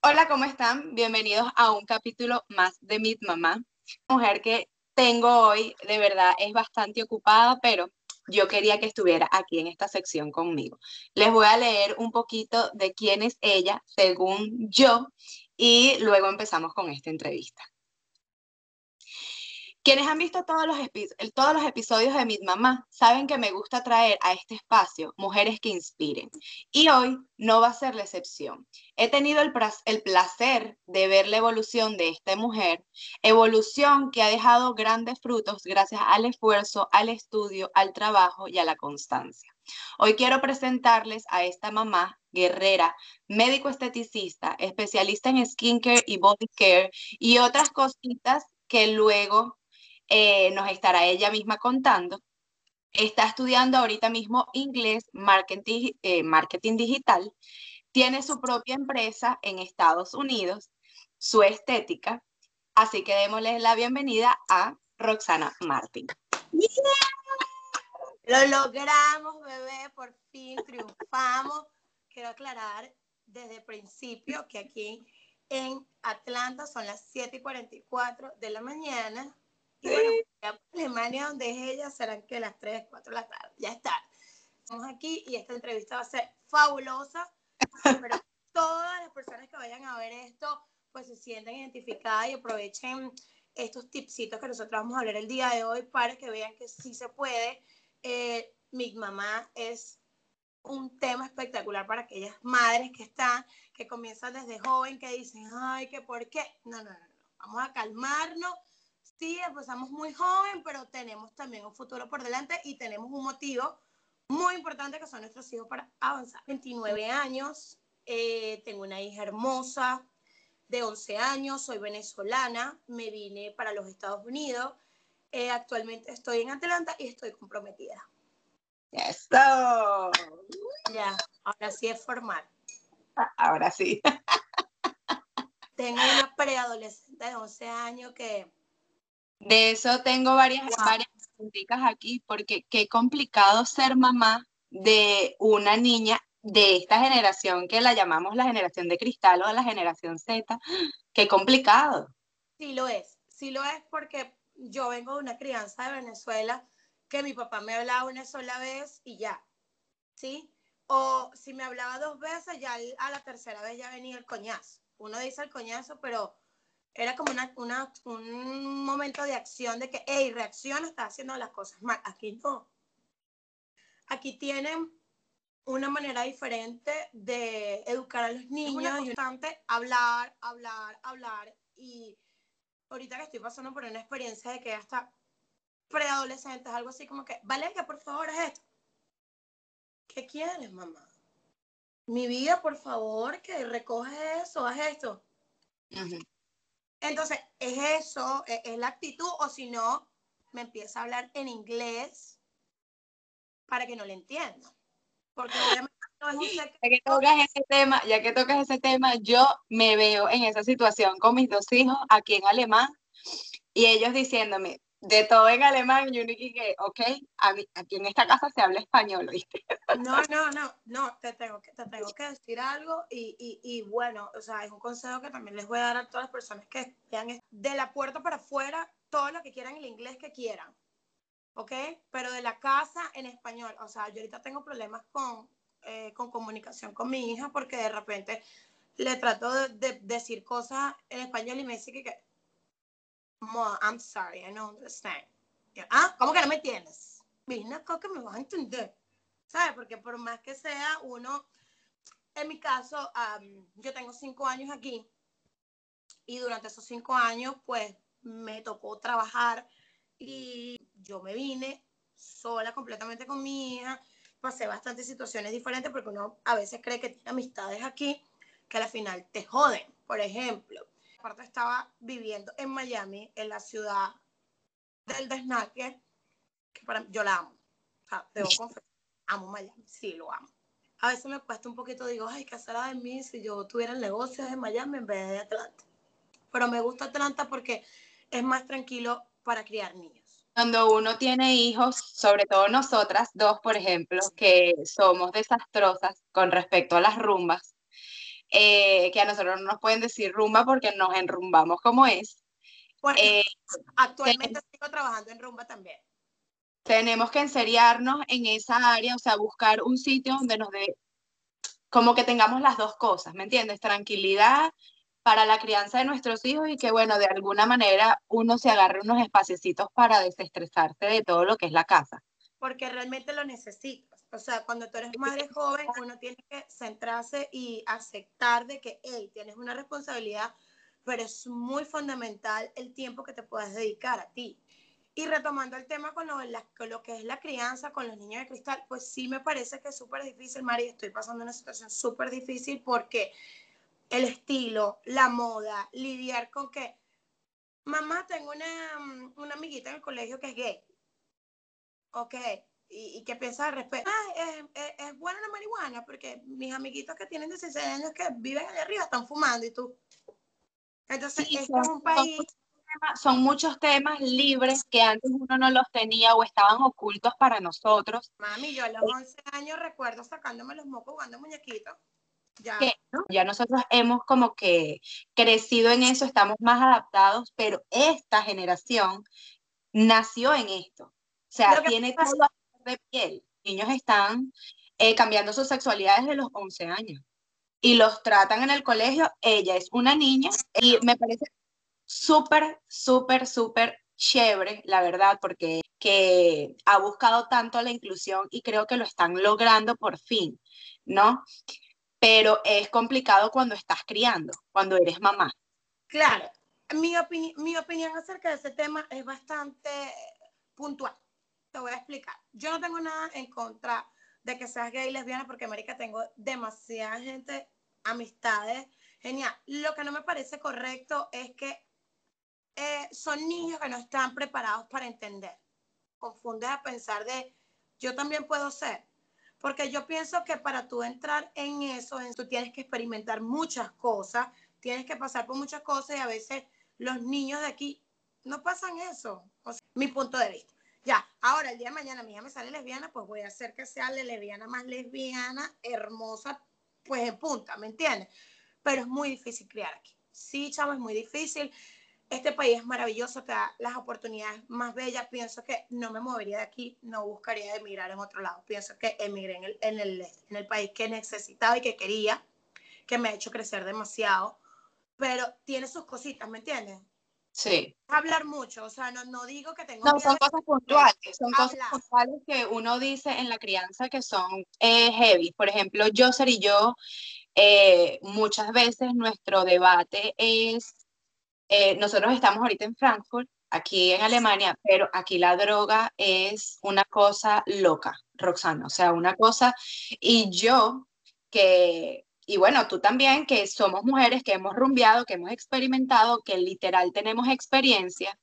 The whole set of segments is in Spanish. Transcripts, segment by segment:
Hola, ¿cómo están? Bienvenidos a un capítulo más de Meet Mamá. Mujer que tengo hoy, de verdad, es bastante ocupada, pero yo quería que estuviera aquí en esta sección conmigo. Les voy a leer un poquito de quién es ella, según yo, y luego empezamos con esta entrevista. Quienes han visto todos los, todos los episodios de Mi Mamá saben que me gusta traer a este espacio mujeres que inspiren. Y hoy no va a ser la excepción. He tenido el, el placer de ver la evolución de esta mujer, evolución que ha dejado grandes frutos gracias al esfuerzo, al estudio, al trabajo y a la constancia. Hoy quiero presentarles a esta mamá guerrera, médico esteticista, especialista en skincare y body care y otras cositas que luego eh, nos estará ella misma contando. Está estudiando ahorita mismo inglés, marketing, eh, marketing digital. Tiene su propia empresa en Estados Unidos, su estética. Así que démosle la bienvenida a Roxana Martin. Lo logramos, bebé, por fin triunfamos. Quiero aclarar desde el principio que aquí en Atlanta son las 7 y 44 de la mañana. Y bueno, Alemania, donde es ella, serán que las 3, 4 de la tarde. Ya está. Estamos aquí y esta entrevista va a ser fabulosa. Pero todas las personas que vayan a ver esto, pues se sientan identificadas y aprovechen estos tipsitos que nosotros vamos a hablar el día de hoy para que vean que sí se puede. Eh, mi mamá es un tema espectacular para aquellas madres que están, que comienzan desde joven, que dicen, ay, que por qué. No, no, no, no. Vamos a calmarnos sí, empezamos muy joven, pero tenemos también un futuro por delante y tenemos un motivo muy importante que son nuestros hijos para avanzar. 29 años, eh, tengo una hija hermosa de 11 años, soy venezolana, me vine para los Estados Unidos, eh, actualmente estoy en Atlanta y estoy comprometida. Eso. Ya, ahora sí es formal. Ahora sí. Tengo una preadolescente de 11 años que de eso tengo varias, varias preguntas aquí, porque qué complicado ser mamá de una niña de esta generación que la llamamos la generación de cristal o la generación Z. Qué complicado. Sí lo es, sí lo es porque yo vengo de una crianza de Venezuela que mi papá me hablaba una sola vez y ya, ¿sí? O si me hablaba dos veces, ya a la tercera vez ya venía el coñazo. Uno dice el coñazo, pero era como una, una, un momento de acción de que, hey, reacciona, está haciendo las cosas mal. Aquí no. Aquí tienen una manera diferente de educar a los niños. Es hablar, hablar, hablar. Y ahorita que estoy pasando por una experiencia de que hasta preadolescentes, algo así como que, Valeria, por favor, es esto. ¿Qué quieres, mamá? Mi vida, por favor, que recoges eso, haz esto. Entonces, es eso, e, es, la actitud, o si no, me empieza a hablar en inglés para que no le entienda. Porque obviamente no es un Ya que tocas ese tema, ya que tocas ese tema, yo me veo en esa situación con mis dos hijos aquí en alemán y ellos diciéndome, de todo en alemán, yo dije ok, aquí en esta casa se habla español, ¿viste? No, no, no, no, te tengo que, te tengo que decir algo y, y, y, bueno, o sea, es un consejo que también les voy a dar a todas las personas que vean de la puerta para afuera, todo lo que quieran, el inglés que quieran, ¿ok? Pero de la casa en español, o sea, yo ahorita tengo problemas con, eh, con comunicación con mi hija porque de repente le trato de, de decir cosas en español y me dice que, que I'm sorry, I don't understand. ah, ¿cómo que no me entiendes? Mira, que me vas a entender. ¿Sabes? Porque por más que sea uno, en mi caso, yo tengo cinco años aquí y durante esos cinco años, pues me tocó trabajar y yo me vine sola completamente con mi hija. Pasé bastantes situaciones diferentes porque uno a veces cree que tiene amistades aquí que al final te joden. Por ejemplo, aparte estaba viviendo en Miami, en la ciudad del desnaque, que para yo la amo. O sea, debo confesar, amo Miami, sí, lo amo. A veces me cuesta un poquito, digo, ay, ¿qué será de mí si yo tuviera negocios en Miami en vez de Atlanta? Pero me gusta Atlanta porque es más tranquilo para criar niños. Cuando uno tiene hijos, sobre todo nosotras dos, por ejemplo, que somos desastrosas con respecto a las rumbas, eh, que a nosotros no nos pueden decir rumba porque nos enrumbamos como es. Eh, actualmente sigo trabajando en rumba también. Tenemos que enseriarnos en esa área, o sea, buscar un sitio donde nos dé, como que tengamos las dos cosas, ¿me entiendes? Tranquilidad para la crianza de nuestros hijos y que, bueno, de alguna manera uno se agarre unos espaciecitos para desestresarse de todo lo que es la casa. Porque realmente lo necesitas. O sea, cuando tú eres madre joven, uno tiene que centrarse y aceptar de que, hey, tienes una responsabilidad, pero es muy fundamental el tiempo que te puedas dedicar a ti. Y retomando el tema con lo, con lo, que es la crianza con los niños de cristal, pues sí me parece que es súper difícil, Mari. Estoy pasando una situación súper difícil porque el estilo, la moda, lidiar con que, mamá, tengo una, mm, una amiguita en el colegio que es gay. Ok, y, y qué piensas al respecto. Ah, es, es, es, buena la marihuana porque mis amiguitos que tienen 16 años que viven allá arriba están fumando y tú. Entonces, sí, este es un país. Son muchos temas libres que antes uno no los tenía o estaban ocultos para nosotros. Mami, yo a los 11 años recuerdo sacándome los mocos jugando muñequitos. Ya. Que, ya nosotros hemos como que crecido en eso, estamos más adaptados, pero esta generación nació en esto. O sea, tiene todo de piel. Niños están eh, cambiando su sexualidad desde los 11 años y los tratan en el colegio. Ella es una niña y me parece súper, súper, súper chévere, la verdad, porque que ha buscado tanto la inclusión y creo que lo están logrando por fin, ¿no? pero es complicado cuando estás criando, cuando eres mamá. Claro, mi, mi opinión acerca de ese tema es bastante puntual. Te voy a explicar. Yo no tengo nada en contra de que seas gay y lesbiana porque, América, tengo demasiada gente, amistades, genial. Lo que no me parece correcto es que eh, son niños que no están preparados para entender. Confundes a pensar de, yo también puedo ser. Porque yo pienso que para tú entrar en eso, tú tienes que experimentar muchas cosas, tienes que pasar por muchas cosas y a veces los niños de aquí no pasan eso. Mi punto de vista. Ya, ahora el día de mañana mi hija me sale lesbiana, pues voy a hacer que sea la lesbiana más lesbiana, hermosa, pues en punta, ¿me entiendes? Pero es muy difícil criar aquí. Sí, chamo, es muy difícil este país es maravilloso, te da las oportunidades más bellas. Pienso que no me movería de aquí, no buscaría emigrar en otro lado. Pienso que emigré en el, en el, en el país que necesitaba y que quería, que me ha hecho crecer demasiado, pero tiene sus cositas, ¿me entiendes? Sí. Hablar mucho, o sea, no, no digo que tengo. No, son cosas puntuales, son cosas puntuales que uno dice en la crianza que son eh, heavy. Por ejemplo, Joser y yo, eh, muchas veces nuestro debate es eh, nosotros estamos ahorita en Frankfurt, aquí en Alemania, pero aquí la droga es una cosa loca, Roxana, o sea, una cosa, y yo que, y bueno, tú también, que somos mujeres que hemos rumbeado, que hemos experimentado, que literal tenemos experiencia,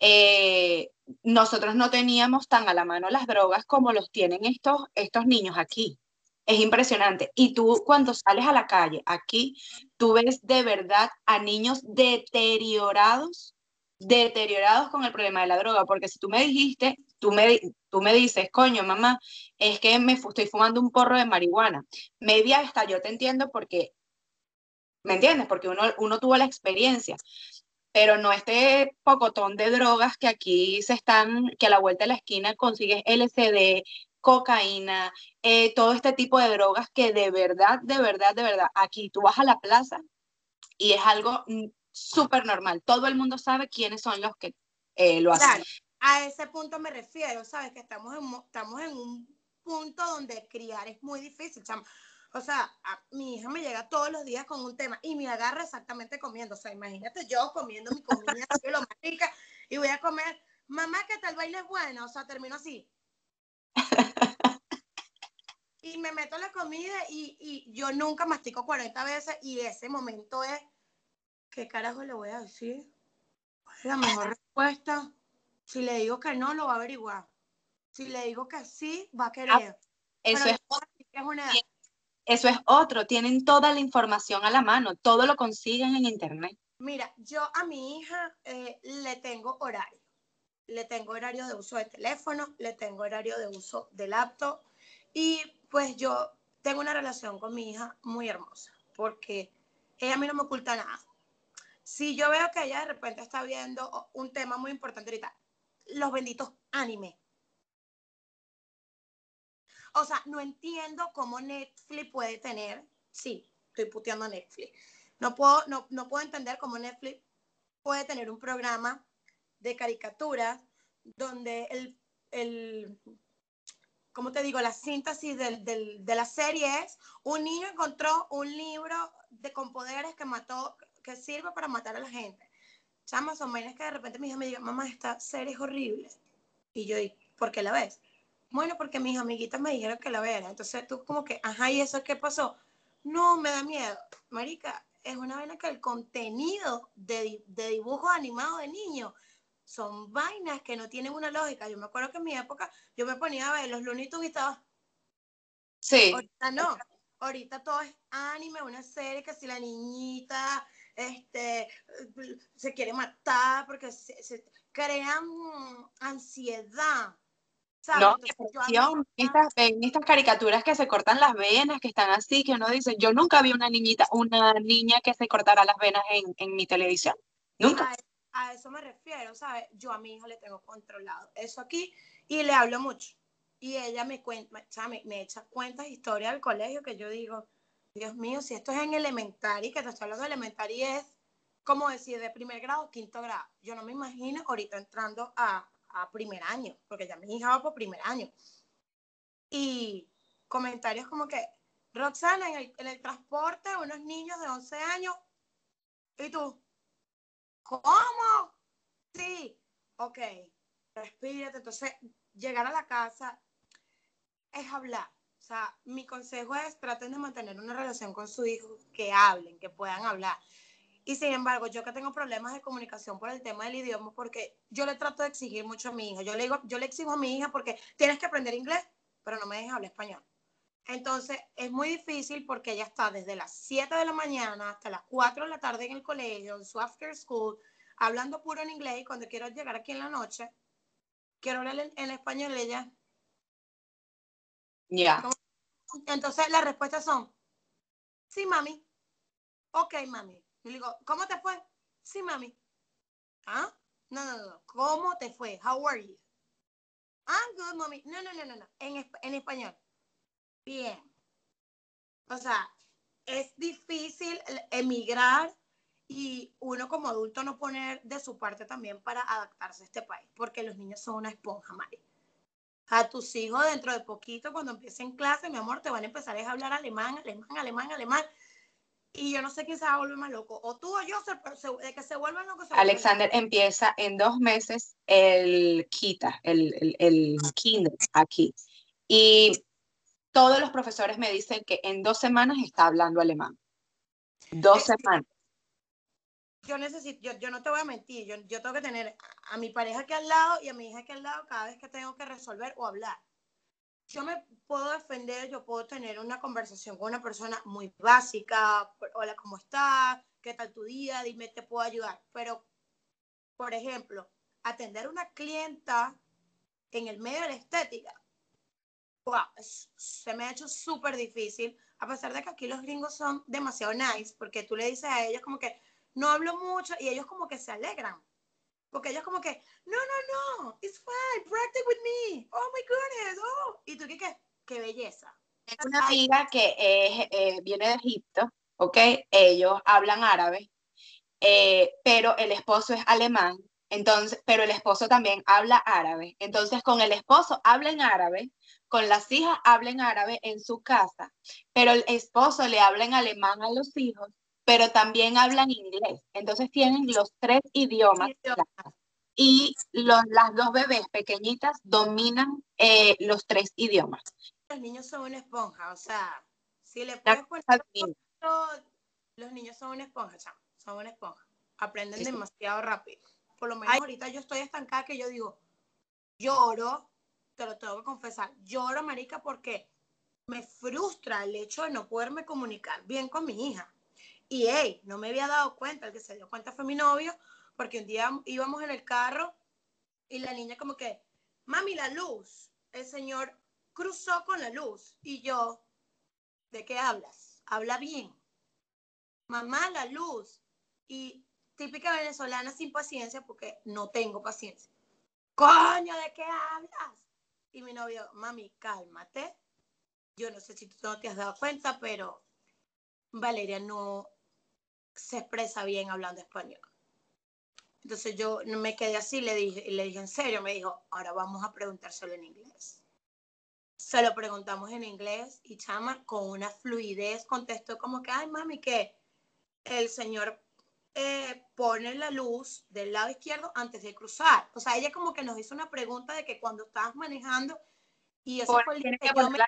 eh, nosotros no teníamos tan a la mano las drogas como los tienen estos, estos niños aquí. Es impresionante. Y tú cuando sales a la calle, aquí, tú ves de verdad a niños deteriorados, deteriorados con el problema de la droga. Porque si tú me dijiste, tú me, tú me dices, coño, mamá, es que me estoy fumando un porro de marihuana. Media hasta yo te entiendo porque, ¿me entiendes? Porque uno, uno tuvo la experiencia pero no este pocotón de drogas que aquí se están, que a la vuelta de la esquina consigues LCD, cocaína, eh, todo este tipo de drogas que de verdad, de verdad, de verdad, aquí tú vas a la plaza y es algo mm, súper normal. Todo el mundo sabe quiénes son los que eh, lo hacen. A ese punto me refiero, ¿sabes? Que estamos en, estamos en un punto donde criar es muy difícil. O sea, mi hija me llega todos los días con un tema y me agarra exactamente comiendo. O sea, imagínate yo comiendo mi comida, lo más y voy a comer, mamá, que tal baile es bueno. O sea, termino así y me meto la comida y, y, yo nunca mastico 40 veces y ese momento es, ¿qué carajo le voy a decir? ¿Cuál es la mejor respuesta? Si le digo que no, lo va a averiguar. Si le digo que sí, va a querer. Ah, eso, es, eso es otro, tienen toda la información a la mano, todo lo consiguen en internet. Mira, yo a mi hija eh, le tengo horario le tengo horario de uso de teléfono, le tengo horario de uso de laptop y pues yo tengo una relación con mi hija muy hermosa. porque ella a mí no me oculta nada. Si yo veo que ella de repente está viendo un tema muy importante ahorita, los benditos anime. O sea, no entiendo cómo Netflix puede tener, sí, estoy puteando a Netflix. No puedo, no, no puedo entender cómo Netflix puede tener un programa de caricaturas donde el, el ¿cómo te digo? La síntesis del, del, de la serie es un niño encontró un libro de, con poderes que mató, que sirve para matar a la gente. Chamas, o menos que de repente mi hija me diga, mamá, esta serie es horrible. Y yo, ¿por qué la ves? Bueno, porque mis amiguitas me dijeron que la viera. Entonces tú como que, ajá, ¿y eso qué pasó? No, me da miedo. Marica, es una vena que el contenido de, de dibujos animados de niños son vainas que no tienen una lógica. Yo me acuerdo que en mi época yo me ponía a ver los Looney Tunes y estaba... Sí. Ahorita no. Ahorita todo es anime, una serie que si la niñita este, se quiere matar porque se, se crean ansiedad. No, estas, en estas caricaturas que se cortan las venas, que están así, que uno dice, yo nunca vi una niñita, una niña que se cortara las venas en, en mi televisión. Nunca a eso me refiero, ¿sabes? Yo a mi hija le tengo controlado eso aquí y le hablo mucho. Y ella me cuenta, me, me echa cuentas, historias del colegio que yo digo, Dios mío, si esto es en elementary, que te estoy hablando de elementary es como decir de primer grado, quinto grado. Yo no me imagino ahorita entrando a, primer año, porque ya mi hija va por primer año. Y comentarios como que, Roxana, en el, en el transporte, unos niños de 11 años, ¿y tú? ¿Cómo? Sí. Ok. Respírate. Entonces, llegar a la casa es hablar. O sea, mi consejo es traten de mantener una relación con su hijo, que hablen, que puedan hablar. Y sin embargo, yo que tengo problemas de comunicación por el tema del idioma, porque yo le trato de exigir mucho a mi hija. Yo le digo, yo le exijo a mi hija porque tienes que aprender inglés, pero no me dejes hablar español. Entonces, es muy difícil porque ella está desde las 7 de la mañana hasta las 4 de la tarde en el colegio, en su after school, hablando puro en inglés y cuando quiero llegar aquí en la noche, quiero hablar en, español ella. Ya. Entonces, las respuestas son, sí, mami. Ok, mami. Y le digo, ¿cómo te fue? Sí, mami. ¿Ah? No, no, no. ¿Cómo te fue? How are you? I'm good, mami. No, no, no, no, no. En, en español bien. O sea, es difícil emigrar y uno como adulto no poner de su parte también para adaptarse a este país, porque los niños son una esponja, Mari. A tus hijos dentro de poquito, cuando empiecen clase, mi amor, te van a empezar a hablar alemán, alemán, alemán, alemán. Y yo no sé quién se va a volver más loco. O tú o yo, de que se vuelvan locos. Alexander empieza en dos meses el KITA, el, el, el kinder aquí. Y todos los profesores me dicen que en dos semanas está hablando alemán. Dos semanas. Yo necesito, yo, yo, no te voy a mentir, yo, yo tengo que tener a mi pareja aquí al lado y a mi hija aquí al lado cada vez que tengo que resolver o hablar. Yo me puedo defender, yo puedo tener una conversación con una persona muy básica, hola, ¿cómo estás? ¿Qué tal tu día? Dime, te puedo ayudar. Pero, por ejemplo, atender a una clienta en el medio de la estética, se me ha hecho súper difícil, a pesar de que aquí los gringos son demasiado nice, porque tú le dices a ellos como que no hablo mucho y ellos como que se alegran. Porque ellos como que, no, no, no, it's fine, practice with me. Oh my goodness, oh. Y tú qué, qué, belleza. Es una amiga que eh, viene de Egipto, ¿ok? Ellos hablan árabe, eh, pero el esposo es alemán, entonces, pero el esposo también habla árabe. Entonces, con el esposo habla árabe, con las hijas habla árabe en su casa, pero el esposo le habla en alemán a los hijos, pero también hablan inglés. Entonces tienen los tres idiomas. Y los, las dos bebés pequeñitas dominan eh, los tres idiomas. Los niños son una esponja, o sea, si le puedes poner los niños son una esponja, son una esponja. Aprenden demasiado rápido. Por lo menos ahorita yo estoy estancada que yo digo, lloro, te lo tengo que confesar, lloro, marica, porque me frustra el hecho de no poderme comunicar bien con mi hija. Y, hey, no me había dado cuenta, el que se dio cuenta fue mi novio, porque un día íbamos en el carro y la niña como que, mami, la luz, el señor cruzó con la luz y yo, ¿de qué hablas? Habla bien. mamá, la luz. Y típica venezolana sin paciencia, porque no tengo paciencia. Coño, ¿de qué hablas? Y mi novio, mami, cálmate. Yo no sé si tú no te has dado cuenta, pero Valeria no se expresa bien hablando español. Entonces yo me quedé así, le dije, le dije en serio, me dijo, ahora vamos a preguntárselo en inglés. Se lo preguntamos en inglés y Chama con una fluidez contestó como que, ay mami, que el señor eh, pone la luz del lado izquierdo antes de cruzar. O sea, ella como que nos hizo una pregunta de que cuando estabas manejando y eso fue el que yo me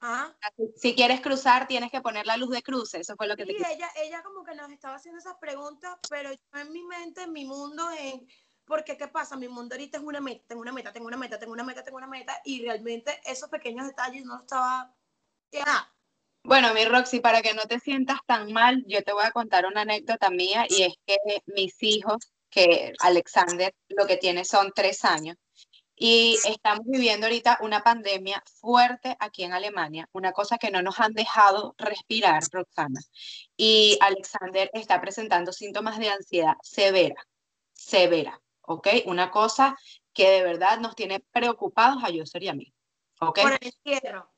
¿Ah? Si quieres cruzar, tienes que poner la luz de cruce. Eso fue lo que sí, ella, ella como que nos estaba haciendo esas preguntas, pero yo en mi mente, en mi mundo, en porque ¿qué pasa? Mi mundo ahorita es una meta, tengo una meta, tengo una meta, tengo una meta, tengo una meta, y realmente esos pequeños detalles no estaba. Ya. Bueno, mi Roxy, para que no te sientas tan mal, yo te voy a contar una anécdota mía y es que mis hijos, que Alexander lo que tiene son tres años, y estamos viviendo ahorita una pandemia fuerte aquí en Alemania, una cosa que no nos han dejado respirar, Roxana. Y Alexander está presentando síntomas de ansiedad severa, severa, ¿ok? Una cosa que de verdad nos tiene preocupados a Yoser y a mí, ¿ok? Por el encierro.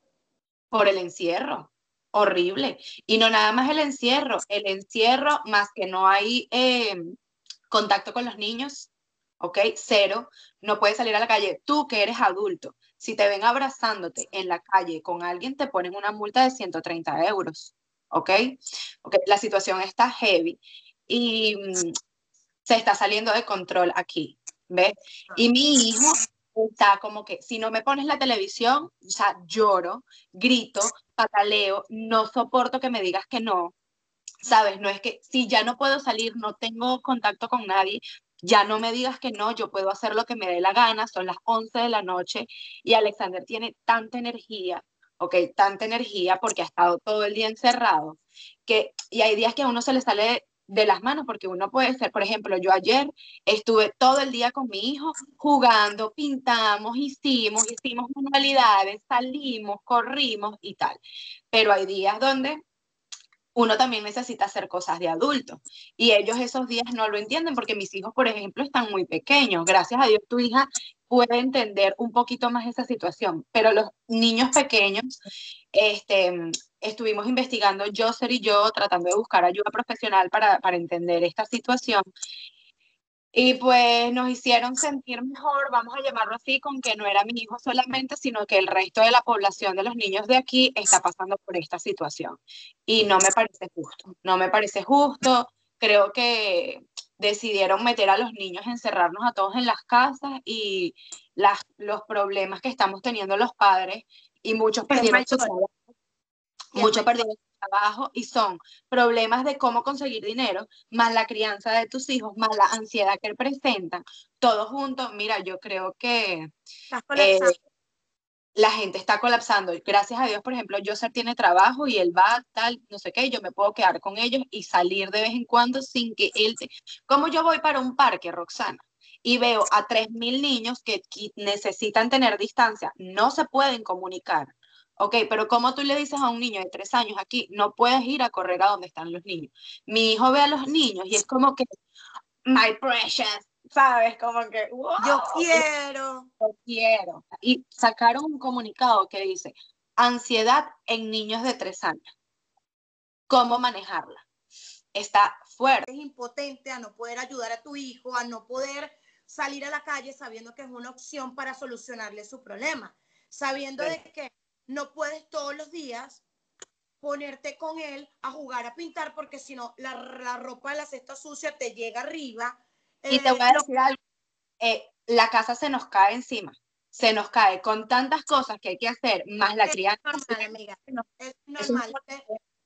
Por el encierro, horrible. Y no nada más el encierro, el encierro más que no hay eh, contacto con los niños, ¿ok? Cero, no puedes salir a la calle. Tú que eres adulto, si te ven abrazándote en la calle con alguien, te ponen una multa de 130 euros, ¿ok? okay la situación está heavy y mm, se está saliendo de control aquí, ¿ves? Y mi hijo está como que, si no me pones la televisión, o sea, lloro, grito, pataleo, no soporto que me digas que no, ¿sabes? No es que si ya no puedo salir, no tengo contacto con nadie, ya no me digas que no, yo puedo hacer lo que me dé la gana, son las 11 de la noche y Alexander tiene tanta energía, ok, tanta energía porque ha estado todo el día encerrado, que, y hay días que a uno se le sale de las manos porque uno puede ser, por ejemplo, yo ayer estuve todo el día con mi hijo jugando, pintamos, hicimos, hicimos manualidades, salimos, corrimos y tal, pero hay días donde uno también necesita hacer cosas de adulto. Y ellos esos días no lo entienden porque mis hijos, por ejemplo, están muy pequeños. Gracias a Dios tu hija puede entender un poquito más esa situación. Pero los niños pequeños, este, estuvimos investigando, Joser y yo, tratando de buscar ayuda profesional para, para entender esta situación. Y pues nos hicieron sentir mejor, vamos a llamarlo así, con que no era mi hijo solamente, sino que el resto de la población de los niños de aquí está pasando por esta situación. Y no me parece justo, no me parece justo. Creo que decidieron meter a los niños, encerrarnos a todos en las casas y las, los problemas que estamos teniendo los padres y muchos perdieron su muchos perdieron trabajo y son problemas de cómo conseguir dinero, más la crianza de tus hijos, más la ansiedad que presentan, todo junto, mira, yo creo que eh, la gente está colapsando. Gracias a Dios, por ejemplo, Joser tiene trabajo y él va tal, no sé qué, yo me puedo quedar con ellos y salir de vez en cuando sin que él... Como yo voy para un parque, Roxana, y veo a 3.000 niños que necesitan tener distancia, no se pueden comunicar, Ok, pero ¿cómo tú le dices a un niño de tres años aquí, no puedes ir a correr a donde están los niños? Mi hijo ve a los niños y es como que, my precious, ¿sabes? Como que, yo quiero. Yo quiero. Y sacaron un comunicado que dice, ansiedad en niños de tres años. ¿Cómo manejarla? Está fuerte. Es impotente a no poder ayudar a tu hijo, a no poder salir a la calle sabiendo que es una opción para solucionarle su problema, sabiendo de que no puedes todos los días ponerte con él a jugar a pintar porque si no la, ropa de la cesta sucia te llega arriba. Y te voy a eh, decir algo, eh, la casa se nos cae encima, se nos cae con tantas cosas que hay que hacer, más la crianza. Normal, amiga. Es normal.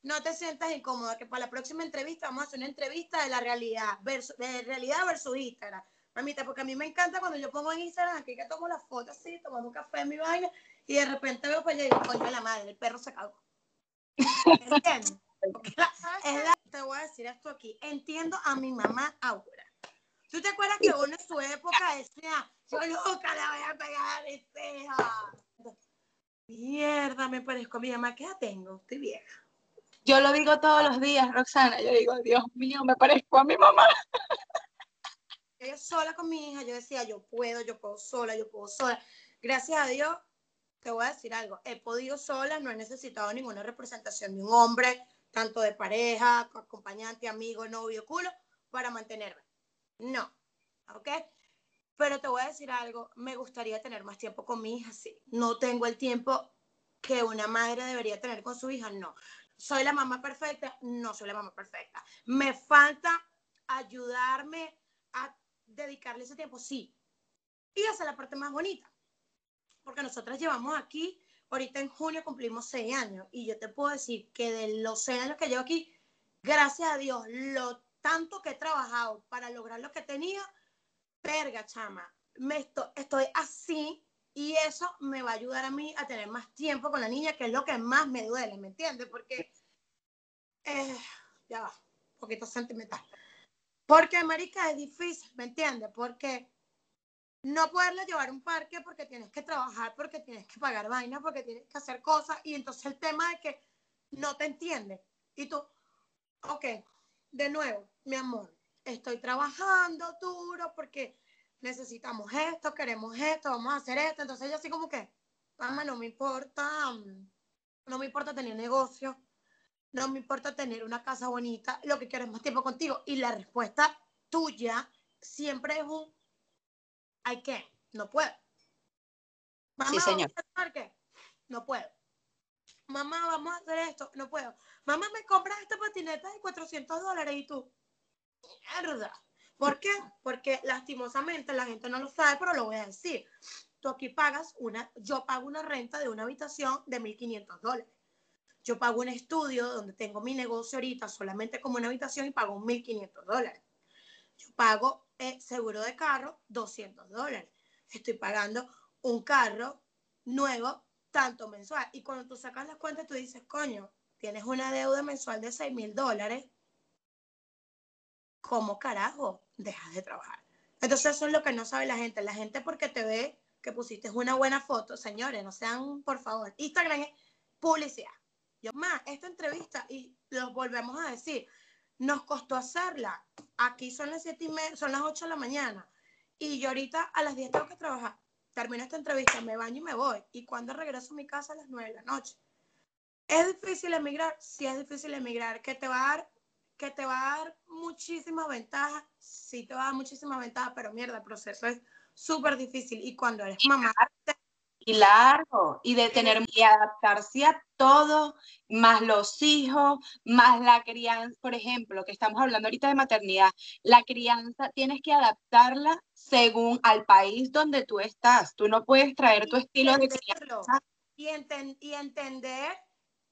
no te sientas incómoda, que para la próxima entrevista vamos a hacer una entrevista de la realidad, de realidad versus Instagram. Mamita, porque a mí me encanta cuando yo pongo en Instagram, aquí que tomo la foto así, tomando un café en mi vaina, y de repente veo para allá y digo, coño, la madre, el perro se cagó. ¿Entiendes? te voy a decir esto aquí. Entiendo a mi mamá Aura. ¿Tú te acuerdas que uno en su época decía, yo nunca le voy a pegar a mis hijas? Mierda, me parezco a mi mamá. ¿Qué edad tengo? Estoy vieja. Yo lo digo todos los días, Roxana. Yo digo, Dios mío, me parezco a mi mamá. Yo sola con mi hija, yo decía, yo puedo, yo puedo sola, yo puedo sola. Gracias a Dios, te voy a decir algo, he podido sola, no he necesitado ninguna representación de un hombre, tanto de pareja, acompañante, amigo, novio, culo, para mantenerme. No, ¿ok? Pero te voy a decir algo, me gustaría tener más tiempo con mi hija, sí. No tengo el tiempo que una madre debería tener con su hija, no. ¿Soy la mamá perfecta? No soy la mamá perfecta. ¿Me falta ayudarme a dedicarle ese tiempo? Sí. Y esa es la parte más bonita. Porque nosotras llevamos aquí, ahorita en junio cumplimos seis años. Y yo te puedo decir que de los seis años que llevo aquí, gracias a Dios, lo tanto que he trabajado para lograr lo que tenía, perga, chama, me estoy, estoy así y eso me va a ayudar a mí a tener más tiempo con la niña, que es lo que más me duele, ¿me entiendes? Porque, eh, ya va, un poquito sentimental. Porque, marica, es difícil, ¿me entiendes? Porque no poderle llevar un parque porque tienes que trabajar, porque tienes que pagar vainas, porque tienes que hacer cosas, y entonces el tema de que no te entiende. Y tú, ok, de nuevo, mi amor, estoy trabajando duro porque necesitamos esto, queremos esto, vamos a hacer esto. Entonces yo así como que, mamá, no me importa, no me importa tener negocio, no me importa tener una casa bonita, lo que quiero es más tiempo contigo. Y la respuesta tuya siempre es un, ¿hay qué? No puedo. Mamá, sí, señor. qué? No puedo. Mamá, vamos a hacer esto. No puedo. Mamá, me compras esta patineta de 400 dólares y tú, mierda ¿Por qué? Porque lastimosamente la gente no lo sabe, pero lo voy a decir. Tú aquí pagas una, yo pago una renta de una habitación de 1.500 dólares. Yo pago un estudio donde tengo mi negocio ahorita solamente como una habitación y pago 1.500 dólares. Yo pago eh, seguro de carro 200 dólares. Estoy pagando un carro nuevo tanto mensual. Y cuando tú sacas las cuentas, tú dices, coño, tienes una deuda mensual de 6 mil dólares. ¿Cómo carajo? dejas de trabajar. Entonces eso es lo que no sabe la gente. La gente porque te ve que pusiste una buena foto, señores, no sean, por favor, Instagram es publicidad. Yo, más, esta entrevista, y lo volvemos a decir, nos costó hacerla. Aquí son las siete y media, son las 8 de la mañana. Y yo ahorita a las 10 tengo que trabajar. Termino esta entrevista, me baño y me voy. Y cuando regreso a mi casa a las 9 de la noche. ¿Es difícil emigrar? Sí, es difícil emigrar. ¿Qué te va a dar que te va a dar muchísimas ventajas, sí te va a dar muchísimas ventajas, pero mierda, el proceso es súper difícil y cuando eres mamá... Y largo, y de tener y adaptarse a todo, más los hijos, más la crianza, por ejemplo, que estamos hablando ahorita de maternidad, la crianza tienes que adaptarla según al país donde tú estás. Tú no puedes traer tu estilo de crianza. Y, y entender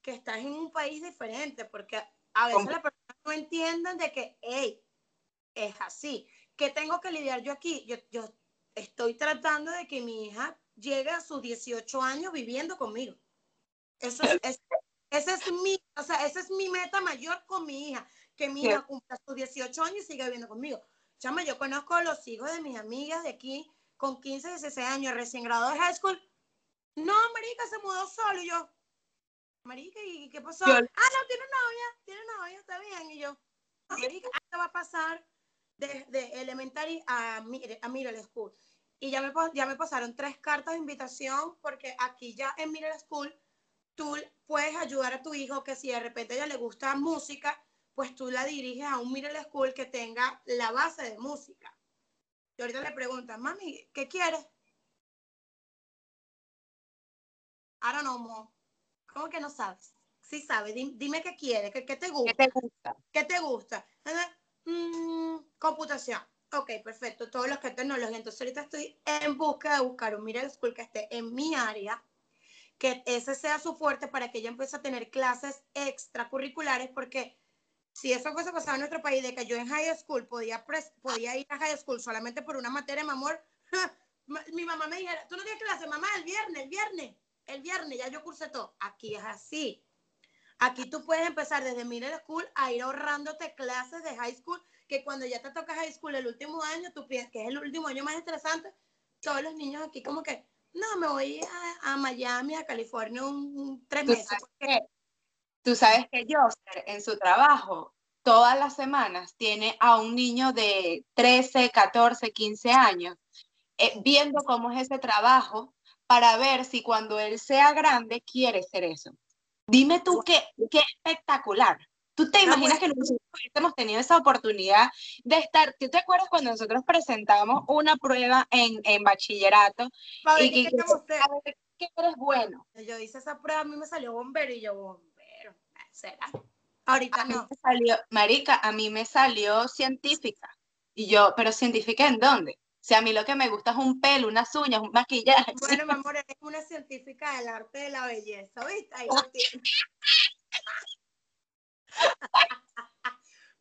que estás en un país diferente, porque a veces las personas no entienden de que, hey, es así. ¿Qué tengo que lidiar yo aquí? Yo, yo estoy tratando de que mi hija llegue a sus 18 años viviendo conmigo. Eso es, ese es mi, o sea, esa es mi meta mayor con mi hija, que mi hija cumpla sus 18 años y siga viviendo conmigo. Chama, yo conozco a los hijos de mis amigas de aquí con 15, 16 años, recién graduados de high school. No, Marica se mudó solo y yo, Marica, ¿y qué pasó? ah, no, tiene novia, tiene novia, está bien. Y yo, Marica, ¿qué va a pasar de, de elementary a, a middle school? Y ya me, ya me pasaron tres cartas de invitación porque aquí ya en middle school tú puedes ayudar a tu hijo que si de repente a ella le gusta música, pues tú la diriges a un middle school que tenga la base de música. Y ahorita le preguntan, mami, ¿qué quieres? I don't know, mom. ¿Cómo que no sabes? Sí sabes, dime, qué quieres, qué, te gusta. ¿Qué te gusta? ¿Qué te gusta? Mm, computación. Ok, perfecto. Todos los que tecnología. Entonces ahorita estoy en busca de buscar un middle school que esté en mi área, que ese sea su fuerte para que ella empiece a tener clases extracurriculares, porque si eso fuese pasado en nuestro país, de que yo en high school podía, podía ir a high school solamente por una materia, mi amor, mi mamá me dijera, tú no tienes clase, mamá, el viernes, el viernes el viernes ya yo cursé todo. Aquí es así. Aquí tú puedes empezar desde middle school a ir ahorrándote clases de high school, que cuando ya te toca high school el último año, tú piensas que es el último año más estresante, todos los niños aquí como que, no, me voy a, Miami, a California un, tres meses. Tú sabes que Joster en su trabajo todas las semanas tiene a un niño de 13, 14, 15 años eh, viendo cómo es ese trabajo para ver si cuando él sea grande quiere ser eso. Dime tú qué, qué espectacular. ¿Tú te imaginas que nosotros hubiésemos tenido esa oportunidad de estar? ¿Tú te acuerdas cuando nosotros presentamos una prueba en, en bachillerato? y que, que, que eres bueno. Yo hice esa prueba, a mí me salió bombero y yo, bombero, ¿será? Ahorita no. salió, marica, a mí me salió científica. Y yo, ¿pero científica en dónde? Sea, a mí lo que me gusta es un pelo, unas uñas, un maquillaje. Bueno, mi amor, eres una científica del arte de la belleza, ¿viste? Ahí lo tienes.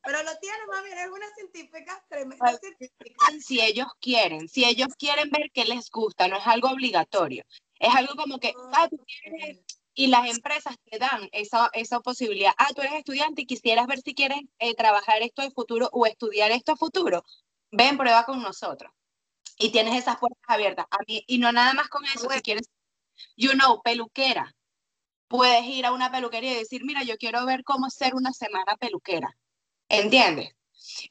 Pero lo tienes, mami, eres una científica, tremenda científica. Si ellos quieren, si ellos quieren ver qué les gusta, no es algo obligatorio. Es algo como que, ah, tú quieres y las empresas te dan esa, esa posibilidad. Ah, tú eres estudiante y quisieras ver si quieres eh, trabajar esto en futuro o estudiar esto a futuro. Ven, prueba con nosotros. Y tienes esas puertas abiertas. A mí, y no nada más con eso, si quieres, you know, peluquera. Puedes ir a una peluquería y decir, mira, yo quiero ver cómo ser una semana peluquera. ¿Entiendes?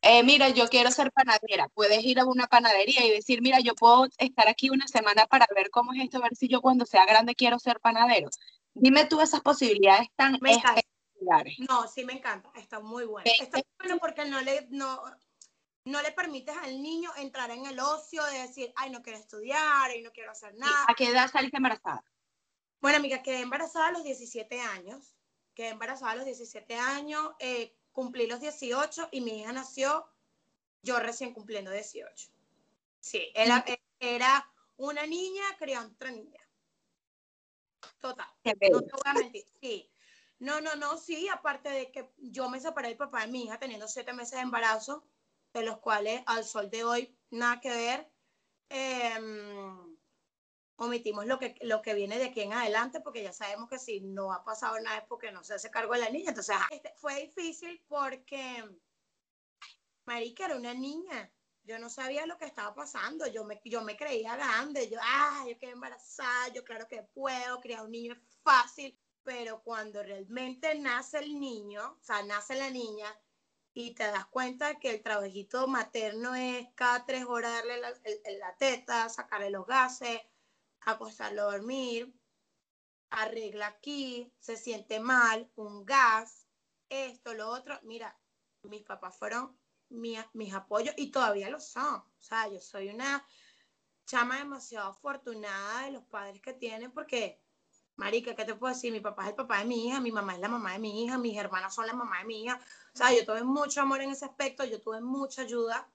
Eh, mira, yo quiero ser panadera. Puedes ir a una panadería y decir, mira, yo puedo estar aquí una semana para ver cómo es esto, ver si yo cuando sea grande quiero ser panadero. Dime tú esas posibilidades tan espectaculares. No, sí me encanta, está muy bueno. Está bueno porque no le, no, no le permites al niño entrar en el ocio de decir, ay, no quiero estudiar, y no quiero hacer nada. ¿A qué edad saliste embarazada? Bueno, amiga, quedé embarazada a los 17 años. Quedé embarazada a los 17 años, eh, cumplí los 18 y mi hija nació yo recién cumpliendo 18. Sí, era, era una niña criando otra niña. Total. No te voy a mentir. Sí. No, no, no, sí, aparte de que yo me separé del papá de mi hija teniendo siete meses de embarazo, de los cuales al sol de hoy nada que ver. Em, omitimos lo que, lo que viene de aquí en adelante, porque ya sabemos que si no ha pasado nada es porque no se hace cargo de la niña. Entonces, este, fue difícil porque Marica era una niña. Yo no sabía lo que estaba pasando, yo me, yo me creía grande, yo, ah, yo quedé embarazada, yo claro que puedo, criar un niño es fácil, pero cuando realmente nace el niño, o sea, nace la niña, y te das cuenta que el trabajito materno es cada tres horas darle la, la teta, sacarle los gases, acostarlo a dormir, arregla aquí, se siente mal, un gas, esto, lo otro. Mira, mis papás fueron mis apoyos y todavía lo son. O sea, yo soy una chama demasiado afortunada de los padres que tienen porque, marica, ¿qué te puedo decir? Mi papá es el papá de mi hija, mi mamá es la mamá de mi hija, mis hermanas son la mamá de mi hija. O sea, yo tuve mucho amor en ese aspecto, yo tuve mucha ayuda,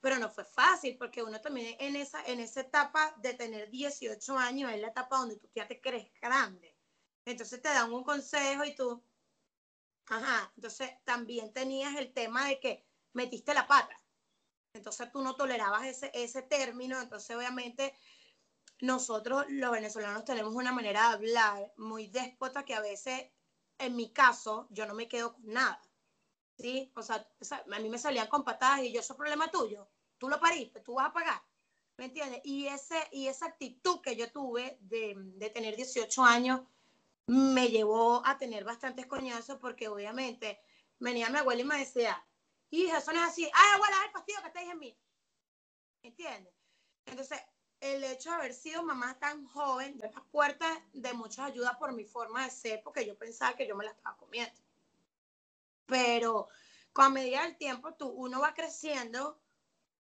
pero no fue fácil porque uno también en esa, en esa etapa de tener 18 años es la etapa donde tú ya te crees grande. Entonces te dan un consejo y tú, Ajá, entonces también tenías el tema de que metiste la pata. Entonces tú no tolerabas ese, ese término, entonces obviamente nosotros los venezolanos tenemos una manera de hablar muy déspota que a veces, en mi caso, yo no me quedo con nada. ¿Sí? O sea, a mí me salían con patadas y yo, eso es problema tuyo. Tú lo pariste, tú vas a pagar. ¿Me entiendes? Y, ese, y esa actitud que yo tuve de, de tener 18 años, me llevó a tener bastantes coñazos porque obviamente venía mi abuela y me decía, hija, eso no es así, ay abuela, el fastidio que te dije en mí. ¿Entiendes? Entonces, el hecho de haber sido mamá tan joven, las puertas de muchas ayudas por mi forma de ser, porque yo pensaba que yo me la estaba comiendo. Pero con medida del tiempo, tú, uno va creciendo,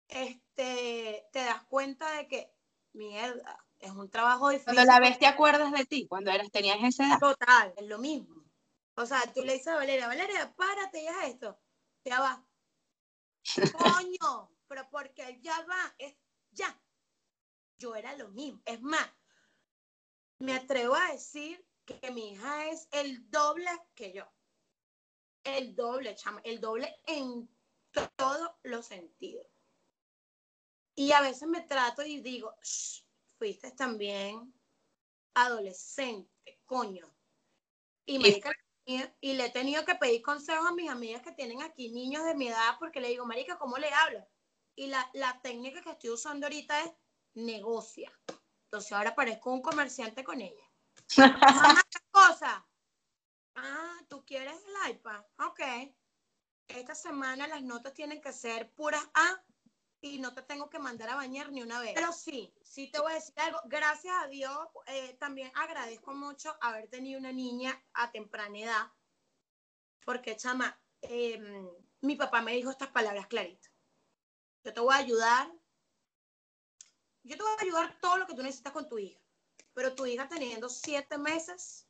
este, te das cuenta de que, mierda, es un trabajo difícil. Cuando la ves, ¿te acuerdas de ti? Cuando eras, tenías esa edad. Total, es lo mismo. O sea, tú le dices a Valeria, Valeria, párate, ya esto. Ya va. Coño, pero porque ya va, es ya. Yo era lo mismo. Es más, me atrevo a decir que mi hija es el doble que yo. El doble, chama, el doble en todos los sentidos. Y a veces me trato y digo, Shh, fuiste también adolescente, coño. Y, me y le he tenido que pedir consejos a mis amigas que tienen aquí niños de mi edad porque le digo, Marica, ¿cómo le hablo? Y la, la técnica que estoy usando ahorita es negocia. Entonces ahora parezco un comerciante con ella. Mamá, cosa? Ah, ¿tú quieres el iPad? Ok. Esta semana las notas tienen que ser puras A y no te tengo que mandar a bañar ni una vez. Pero sí, sí te voy a decir algo. Gracias a Dios, eh, también agradezco mucho haber tenido una niña a temprana edad. Porque, chama, em, mi papá me dijo estas palabras claritas. Yo te voy a ayudar. Yo te voy a ayudar todo lo que tú necesitas con tu hija. Pero tu hija teniendo siete meses,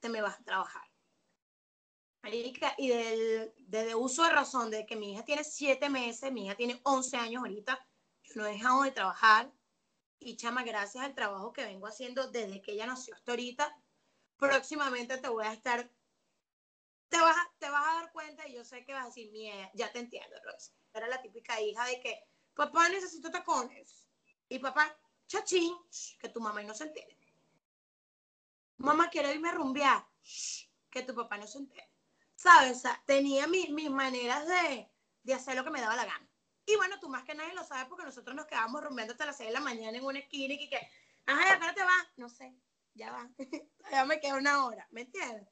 te me vas a trabajar. Marica, y del, desde uso de razón de que mi hija tiene siete meses, mi hija tiene 11 años ahorita, yo no he dejado de trabajar. Y chama, gracias al trabajo que vengo haciendo desde que ella nació hasta ahorita, próximamente te voy a estar, te vas, a, te vas a dar cuenta y yo sé que vas a decir, mía, ya te entiendo, Rox. Era la típica hija de que, papá, necesito tacones. Y papá, chachín, que tu mamá no se entere. Mamá, quiero irme a rumbear, que tu papá no se entere. ¿sabes? tenía mis maneras de, de, hacer lo que me daba la gana. Y bueno, tú más que nadie lo sabes porque nosotros nos quedábamos rumbeando hasta las 6 de la mañana en una esquina y que, ajá, ¿a qué te vas? No sé, ya va. ya me queda una hora, ¿me entiendes?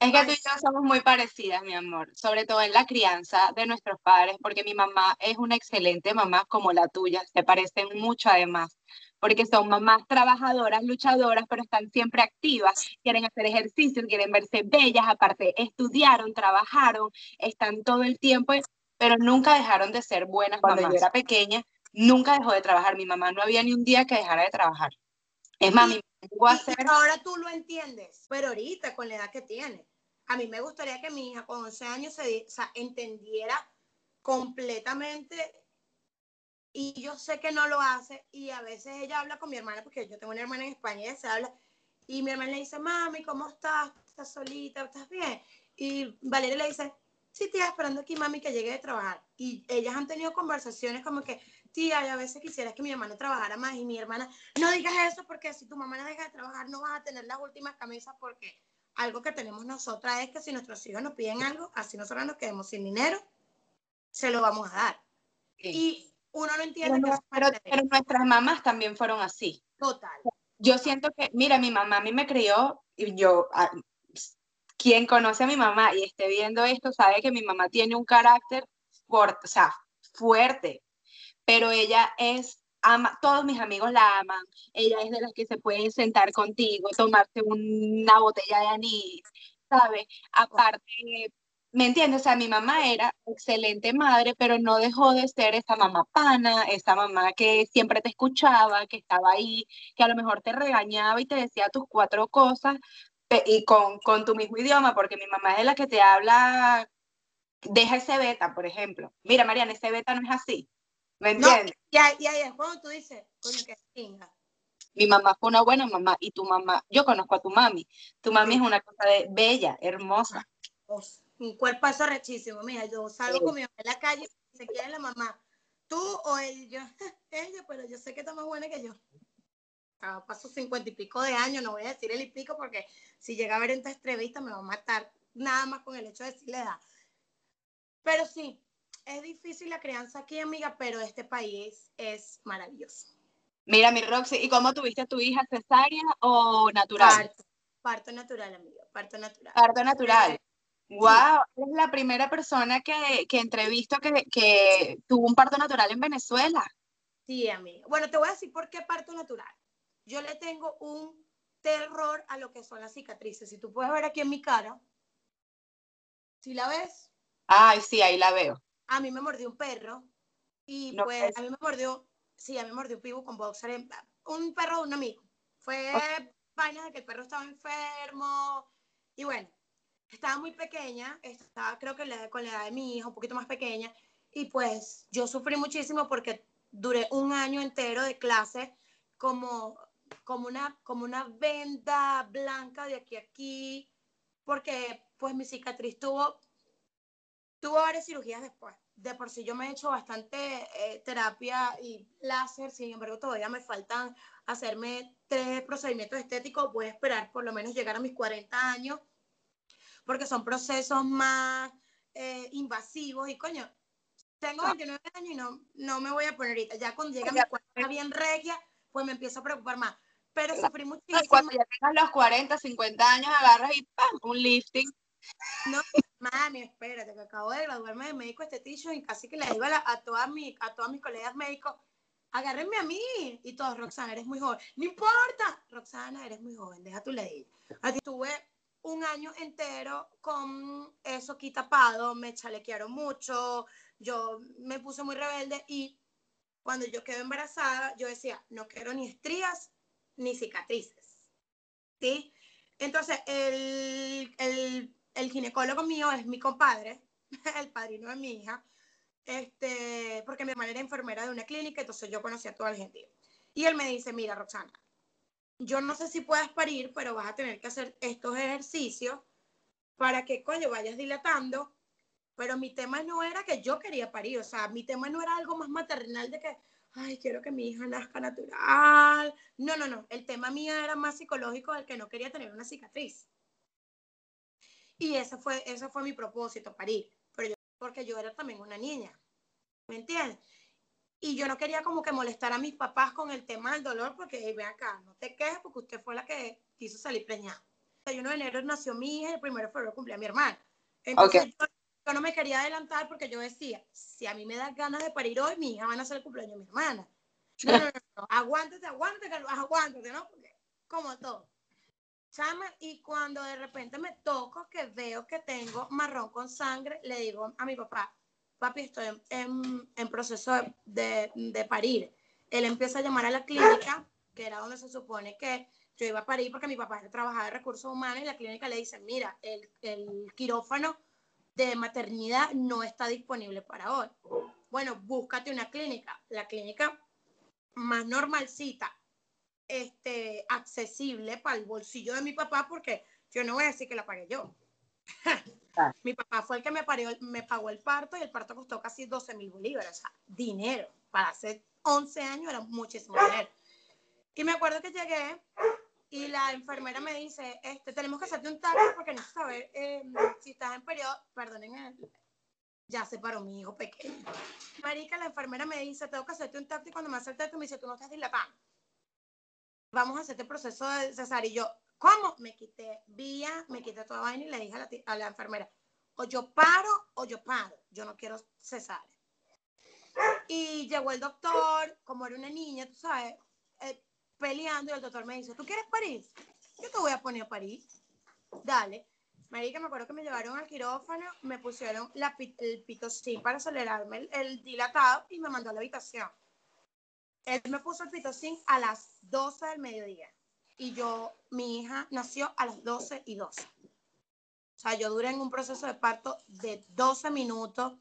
Es que tú y yo somos muy parecidas, mi amor, sobre todo en la crianza de nuestros padres, porque mi mamá es una excelente mamá como la tuya, se parecen mucho además porque son mamás trabajadoras, luchadoras, pero están siempre activas, quieren hacer ejercicio, quieren verse bellas, aparte estudiaron, trabajaron, están todo el tiempo, pero nunca dejaron de ser buenas Cuando yo era pequeña, nunca dejó de trabajar, mi mamá no había ni un día que dejara de trabajar. Es más, mi mamá a hacer... Ahora tú lo entiendes, pero ahorita con la edad que tiene. A mí me gustaría que mi hija con 11 años se, o sea, entendiera completamente y yo sé que no lo hace y a veces ella habla con mi hermana, porque yo tengo una hermana en España y ella se habla, y mi hermana le dice, mami, ¿cómo estás? ¿Estás solita? ¿Estás bien? Y Valeria le dice, sí, tía, esperando aquí, mami, que llegue de trabajar. Y ellas han tenido conversaciones como que, tía, a veces quisiera que mi hermana trabajara más y mi hermana, no digas eso porque si tu mamá no deja de trabajar no vas a tener las últimas camisas porque algo que tenemos nosotras es que si nuestros hijos nos piden algo, así nosotros nos quedemos sin dinero, se lo vamos a dar. Y uno no entiende pero, pero, nuestras mamás también fueron así. Total. Yo siento que, mira, mi mamá a mí me crió, y yo, ah, quien conoce a mi mamá y esté viendo esto, sabe que mi mamá tiene un carácter fuerte, o sea, fuerte, pero ella es, ama, todos mis amigos la aman, ella es de las que se pueden sentar contigo, tomarse una botella de anís, ¿sabes? Aparte, ¿Me entiendes? O sea, mi mamá era excelente madre, pero no dejó de ser esa mamá pana, esa mamá que siempre te escuchaba, que estaba ahí, que a lo mejor te regañaba y te decía tus cuatro cosas y con, con tu mismo idioma, porque mi mamá es la que te habla, deja ese beta, por ejemplo. Mira, Mariana, ese beta no es así. ¿Me entiendes? No, ya, ya, ya, cuando tú dices, coño, que. Mi mamá fue una buena mamá y tu mamá, yo conozco a tu mami. Tu mami es una cosa de bella, hermosa un cuerpazo rechísimo. Mira, yo salgo con mi mamá en la calle y se quiere la mamá. Tú o él, yo, ella, pero yo sé que está más buena que yo. Ah, paso cincuenta y pico de años, no voy a decir el y pico porque si llega a ver esta entrevista me va a matar nada más con el hecho de decirle edad. Pero sí, es difícil la crianza aquí, amiga, pero este país es maravilloso. Mira, mi Roxy, ¿y cómo tuviste a tu hija cesárea o natural? Parto, parto natural, amiga, parto natural. Parto natural. Wow, es la primera persona que, que entrevisto que, que tuvo un parto natural en Venezuela. Sí, amiga. Bueno, te voy a decir por qué parto natural. Yo le tengo un terror a lo que son las cicatrices. Si tú puedes ver aquí en mi cara, ¿si la ves? Ay, sí, ahí la veo. A mí me mordió un perro y pues a mí me mordió, sí, a mí me mordió un pibu con boxer, un perro de un amigo. Fue vaina de que el perro estaba enfermo y bueno, estaba muy pequeña, estaba creo que con la edad de mi hija, un poquito más pequeña, y pues yo sufrí muchísimo porque duré un año entero de clase como, como, una, como una venda blanca de aquí a aquí, porque pues mi cicatriz tuvo, tuvo varias cirugías después. De por sí yo me he hecho bastante eh, terapia y láser, sin embargo todavía me faltan hacerme tres procedimientos estéticos. Voy a esperar por lo menos llegar a mis 40 años porque son procesos más eh, invasivos y coño, tengo 29 años y no, no me voy a poner ahorita. Ya cuando llega mi cuenta bien regia, pues me empiezo a preocupar más. pero sufrí muchísimo. Cuando ya tengas los 40, 50 años, agarras y ¡pam! un lifting. No, mami, espérate, que acabo de graduarme de médico estetician y casi que le iba a, a, todas mis, a todas mis colegas médicos, agárrenme a mí. Y todos, Roxana, eres muy joven. No importa, Roxana, eres muy joven, deja tu ley. A ti tuve un año entero con eso aquí tapado, me chalequearon mucho, yo me puse muy rebelde y cuando yo quedé embarazada, yo decía, no quiero ni estrías ni cicatrices. ¿Sí? Entonces, el, el, el ginecólogo mío es mi compadre, el padrino de mi hija, este, porque mi hermana era enfermera de una clínica, entonces yo conocía a toda la gente. Y él me dice, mira, Roxana, yo no sé si puedas parir, pero vas a tener que hacer estos ejercicios para que, coño, vayas dilatando. Pero mi tema no era que yo quería parir, o sea, mi tema no era algo más maternal de que, ay, quiero que mi hija nazca natural. No, no, no. El tema mío era más psicológico del que no quería tener una cicatriz. Y ese fue, ese fue mi propósito, parir. Pero yo, porque yo era también una niña. ¿Me entiendes? Y yo no quería como que molestar a mis papás con el tema del dolor, porque ve acá, no te quejes porque usted fue la que quiso salir preñada. El 1 de enero nació mi hija y el 1 de febrero cumplía mi hermana. Entonces yo, yo, no me quería adelantar porque yo decía, si a mí me da ganas de parir hoy, mi hija va a nacer el cumpleaños de mi hermana. No, no, no, no, aguántate, aguántate, aguántate, ¿no? Porque, como todo. Chama, y cuando de repente me toco que veo que tengo marrón con sangre, le digo a mi papá, papi, estoy en, en proceso de, de, parir. Él empieza a llamar a la clínica, que era donde se supone que yo iba a parir porque mi papá trabajaba de recursos humanos y la clínica le dice, mira, el, el quirófano de maternidad no está disponible para hoy. Bueno, búscate una clínica. La clínica más normalcita, este, accesible para el bolsillo de mi papá, porque yo no voy a decir que la pagué yo. Mi papá fue el que me, parió, pagó el parto y el parto costó casi 12 mil bolívares, o sea, dinero. Para hace 11 años era muchísimo dinero. Y me acuerdo que llegué y la enfermera me dice, este, tenemos que hacerte un taxi porque no saber eh, si estás en periodo, perdonen, ya se paró mi hijo pequeño. Marica, la enfermera me dice, tengo que hacerte un taxi cuando me hace el taxi me dice, tú no estás dilatando. Vamos a hacerte el proceso de cesárea. Y yo, ¿Cómo? Me quité vía, me quité toda vaina y le dije a la, enfermera, o yo paro o yo paro, yo no quiero cesar. Y llegó el doctor, como era una niña, tú sabes, eh, peleando y el doctor me dice, ¿tú quieres parir? Yo te voy a poner a parir. Dale. Marica, me acuerdo que me llevaron al quirófano, me pusieron el pitocin para acelerarme el, el, dilatado y me mandó a la habitación. Él me puso el pitocin a las 12 del mediodía y yo, mi hija nació a las 12 y 12. O sea, yo duré en un proceso de parto de 12 minutos,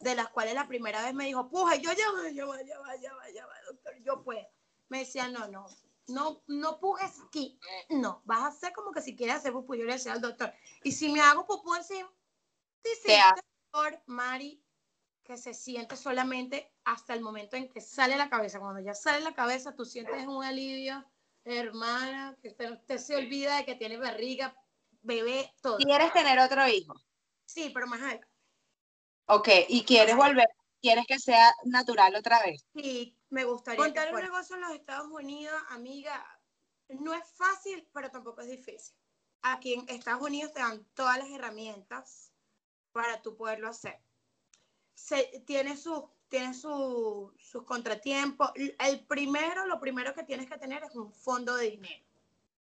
de las cuales la primera vez me dijo, puja, yo ya va, ya va, ya va, ya va, ya va, doctor, yo puedo. Me decía, no, no, no, no pujes aquí, no, vas a hacer como que si quieres hacer pupú, yo le decía al doctor, y si me hago pupú encima, sí, doctor, Mari, que se siente solamente hasta el momento en que sale la cabeza. Cuando ya sale la cabeza, tú sientes un alivio hermana, que usted, se olvida de que tiene barriga, bebé, todo. ¿Quieres tener otro hijo? Sí, pero más alto. Ok, ¿y quieres volver? ¿Quieres que sea natural otra vez? Sí, me gustaría. Contar un negocio en los Estados Unidos, amiga, no es fácil, pero tampoco es difícil. Aquí en Estados Unidos te dan todas las herramientas para tú poderlo hacer. Se, tiene sus tiene sus contratiempos. El primero, lo primero que tienes que tener es un fondo de dinero.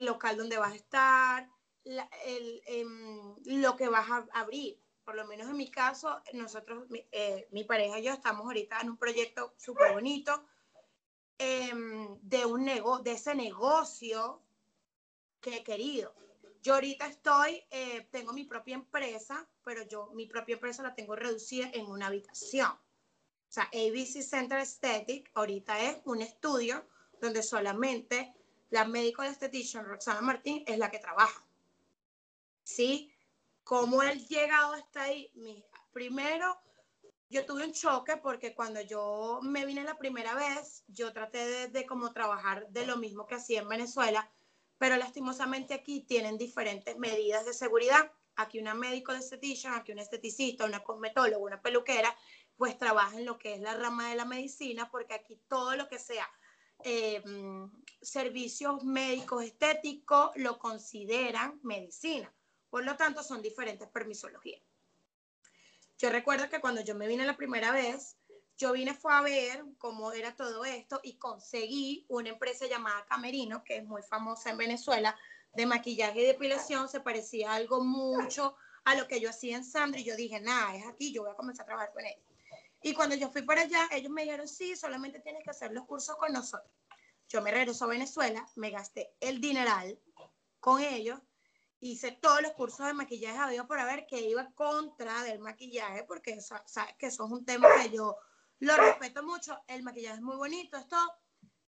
Local donde vas a estar, eh, lo que vas a abrir. Por lo menos en mi caso, nosotros, mi, eh, mi pareja y yo estamos ahorita en un proyecto súper bonito eh, de, un nego de ese negocio que he querido. Yo ahorita estoy, eh, tengo mi propia empresa, pero yo mi propia empresa la tengo reducida en una habitación. O sea, ABC Center Aesthetic ahorita es un estudio donde solamente la médico de estetician Roxana Martín es la que trabaja. ¿Sí? ¿Cómo el llegado hasta ahí? Primero, yo tuve un choque porque cuando yo me vine la primera vez, yo traté de, de como trabajar de lo mismo que hacía en Venezuela, pero lastimosamente aquí tienen diferentes medidas de seguridad. Aquí una médico de estetician, aquí un esteticista, una cosmetóloga, una peluquera, pues trabaja en lo que es la rama de la medicina, porque aquí todo lo que sea eh, servicios médicos estéticos lo consideran medicina. Por lo tanto, son diferentes permisologías. Yo recuerdo que cuando yo me vine la primera vez, yo vine fue a ver cómo era todo esto y conseguí una empresa llamada Camerino, que es muy famosa en Venezuela, de maquillaje y depilación. Se parecía algo mucho a lo que yo hacía en Sandra y yo dije, nada, es aquí, yo voy a comenzar a trabajar con él. Y cuando yo fui para allá, ellos me dijeron, sí, solamente tienes que hacer los cursos con nosotros. Yo me regreso a Venezuela, me gasté el dineral con ellos, hice todos los cursos de maquillaje habido para ver que iba contra del maquillaje, porque sabes que eso es un tema que yo lo respeto mucho. El maquillaje es muy bonito, esto,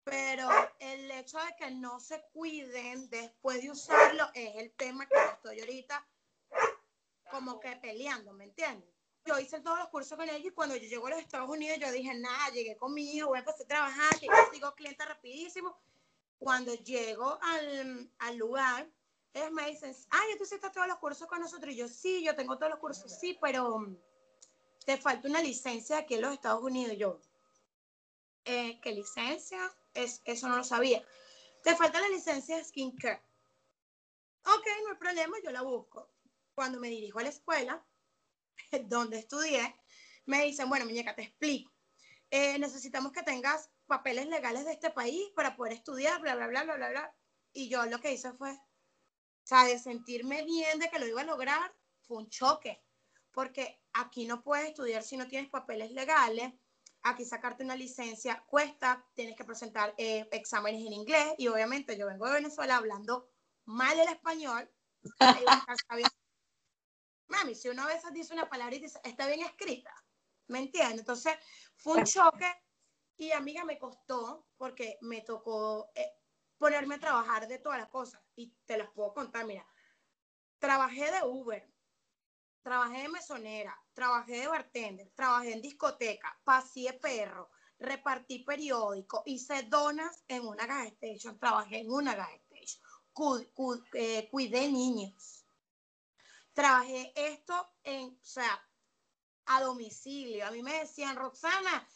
pero el hecho de que no se cuiden después de usarlo es el tema que estoy ahorita como que peleando, ¿me entiendes? Yo hice todos los cursos con ellos y cuando yo llego a los Estados Unidos yo dije, nada, llegué con mi hijo, voy a empezar a trabajar, que yo sigo cliente rapidísimo. Cuando llego al, al lugar, ellos me dicen, ay, tú hiciste todos los cursos con nosotros. Y yo, sí, yo tengo todos los cursos, sí, pero te falta una licencia aquí en los Estados Unidos. yo, eh, ¿qué licencia? Es, eso no lo sabía. Te falta la licencia de skincare. Ok, no hay problema, yo la busco cuando me dirijo a la escuela, donde estudié, me dicen, bueno, muñeca, te explico. Eh, necesitamos que tengas papeles legales de este país para poder estudiar, bla, bla, bla, bla, bla, bla. Y yo lo que hice fue, o sea, de sentirme bien de que lo iba a lograr, fue un choque. Porque aquí no puedes estudiar si no tienes papeles legales. Aquí sacarte una licencia cuesta, tienes que presentar eh, exámenes en inglés. Y obviamente yo vengo de Venezuela hablando mal el español. mami, si uno a veces dice una palabra y dice, está bien escrita, ¿me entiendes? Entonces, fue un choque y amiga me costó porque me tocó eh, ponerme a trabajar de todas las cosas. Y te las puedo contar, mira, trabajé de Uber, trabajé de mesonera, trabajé de bartender, trabajé en discoteca, pasé perro, repartí periódico, hice donas en una gas station, trabajé en una gas station, eh, cuidé niños trabajé esto en, o sea, a domicilio. A mí me decían, Roxana,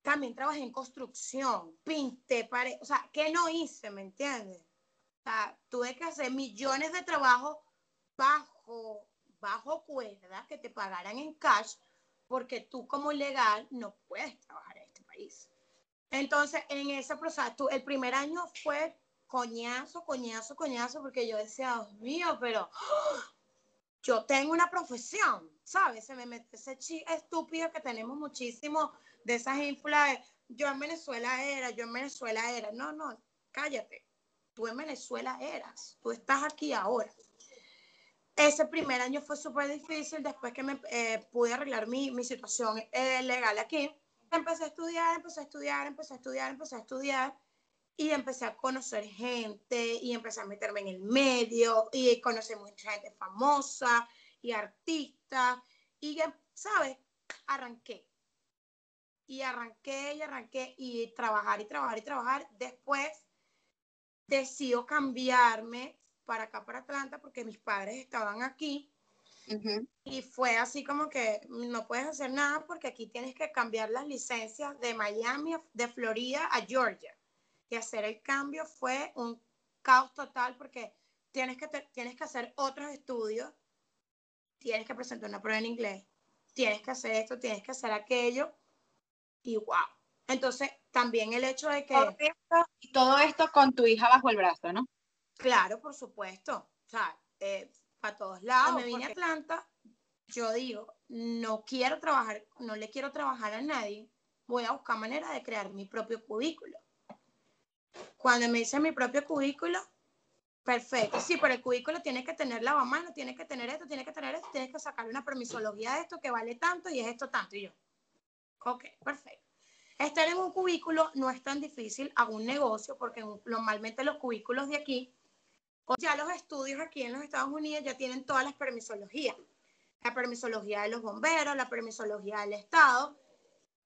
también trabajé en construcción, pinté pared, o sea, ¿qué no hice? ¿Me entiendes? O sea, tuve que hacer millones de trabajos bajo, bajo cuerda que te pagaran en cash, porque tú como legal no puedes trabajar en este país. Entonces, en ese proceso, el primer año fue coñazo, coñazo, coñazo, porque yo decía, Dios mío, pero yo tengo una profesión, ¿sabes? Se me mete ese chi estúpido que tenemos muchísimo de esas ínfulas yo en Venezuela era, yo en Venezuela era. No, no, cállate. Tú en Venezuela eras, tú estás aquí ahora. Ese primer año fue súper difícil después que me eh, pude arreglar mi, mi situación eh, legal aquí. Empecé a estudiar, empecé a estudiar, empecé a estudiar, empecé a estudiar y empecé a conocer gente y empecé a meterme en el medio y conocí mucha gente famosa y artista y, ¿sabes? Arranqué. Y arranqué y arranqué y trabajar y trabajar y trabajar. Después decido cambiarme para acá, para Atlanta, porque mis padres estaban aquí. Y fue así como que no puedes hacer nada porque aquí tienes que cambiar las licencias de Miami, de Florida a Georgia que hacer el cambio fue un caos total porque tienes que, tienes que hacer otros estudios, tienes que presentar una prueba en inglés, tienes que hacer esto, tienes que hacer aquello, y wow. Entonces, también el hecho de que... y todo esto con tu hija bajo el brazo, ¿no? Claro, por supuesto. O sea, eh, para todos lados. me vine a Atlanta, yo digo, no quiero trabajar, no le quiero trabajar a nadie, voy a buscar manera de crear mi propio cubículo. Cuando me hice mi propio cubículo, perfecto. Sí, pero el cubículo tiene que tener lavamanos, tiene que tener esto, tiene que tener esto, tienes que sacar una permisología de esto que vale tanto y es esto tanto. Y yo, ok, perfecto. Estar en un cubículo no es tan difícil, hago un negocio, porque normalmente los cubículos de aquí, o ya los estudios aquí en los Estados Unidos ya tienen todas las permisologías. La permisología de los bomberos, la permisología del Estado,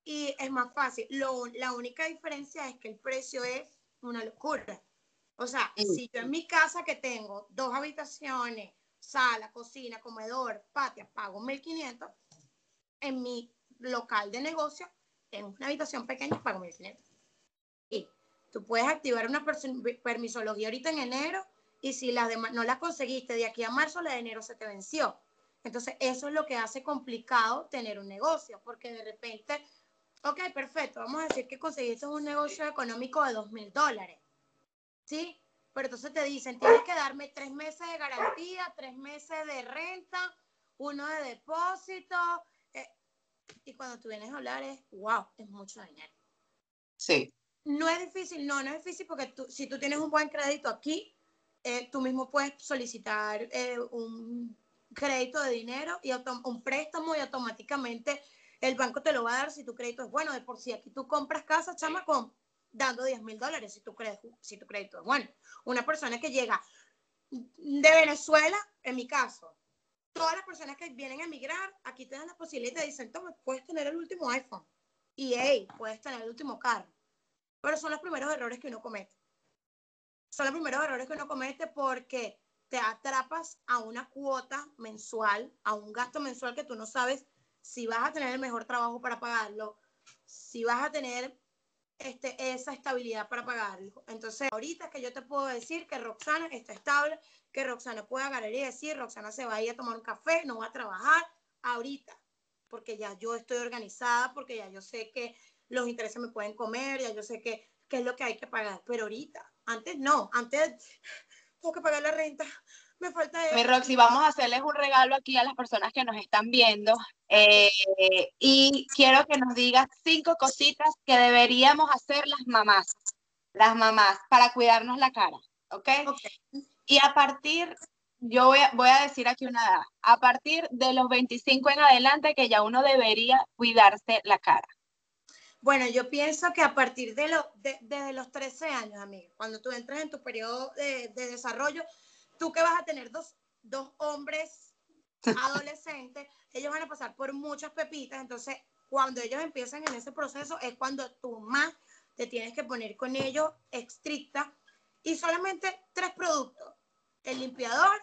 y es más fácil. Lo, la única diferencia es que el precio es una locura. O sea, si yo en mi casa que tengo dos habitaciones, sala, cocina, comedor, patio, pago 1.500, en mi local de negocio tengo una habitación pequeña, pago 1.500. Y Tú puedes activar una permisología ahorita en enero y si la no la conseguiste de aquí a marzo, la de enero se te venció. Entonces, eso es lo que hace complicado tener un negocio, porque de repente, ok, perfecto, vamos a decir que conseguiste un negocio económico de dos mil dólares, ¿sí? Pero entonces te dicen, tienes que darme tres meses de garantía, tres meses de renta, uno de depósito, eh, y cuando tú vienes a hablar es, wow, es mucho dinero. Sí. No es difícil, no, no es difícil porque tú, si tú tienes un buen crédito aquí, eh, tú mismo puedes solicitar eh, un crédito de dinero y un préstamo y automáticamente el banco te lo va a dar si tu crédito es bueno. De por sí, aquí tú compras casa, chama, con, dando 10 mil dólares si tu, si tu crédito es bueno. Una persona que llega de Venezuela, en mi caso, todas las personas que vienen a emigrar, aquí te dan la posibilidad y te dicen, toma, puedes tener el último iPhone. Y hey, puedes tener el último carro. Pero son los primeros errores que uno comete. Son los primeros errores que uno comete porque te atrapas a una cuota mensual, a un gasto mensual que tú no sabes si vas a tener el mejor trabajo para pagarlo, si vas a tener este, esa estabilidad para pagarlo. Entonces, ahorita que yo te puedo decir que Roxana está estable, que Roxana puede agarrar y decir, Roxana se va a ir a tomar un café, no va a trabajar ahorita, porque ya yo estoy organizada, porque ya yo sé que los intereses me pueden comer, ya yo sé que, qué es lo que hay que pagar, pero ahorita, antes no, antes tengo que pagar la renta, me falta eso. Mi Roxy, vamos a hacerles un regalo aquí a las personas que nos están viendo eh, y quiero que nos digas cinco cositas que deberíamos hacer las mamás, las mamás, para cuidarnos la cara, ¿ok? Y a partir, yo voy a, voy a decir aquí una edad, a partir de los 25 en adelante que ya uno debería cuidarse la cara. Bueno, yo pienso que a partir de, lo, de desde los 13 años, amiga, cuando tú entras en tu periodo de, de desarrollo, tú que vas a tener dos, dos hombres adolescentes, ellos van a pasar por muchas pepitas, entonces cuando ellos empiezan en ese proceso es cuando tú más te tienes que poner con ellos estricta y solamente tres productos, el limpiador,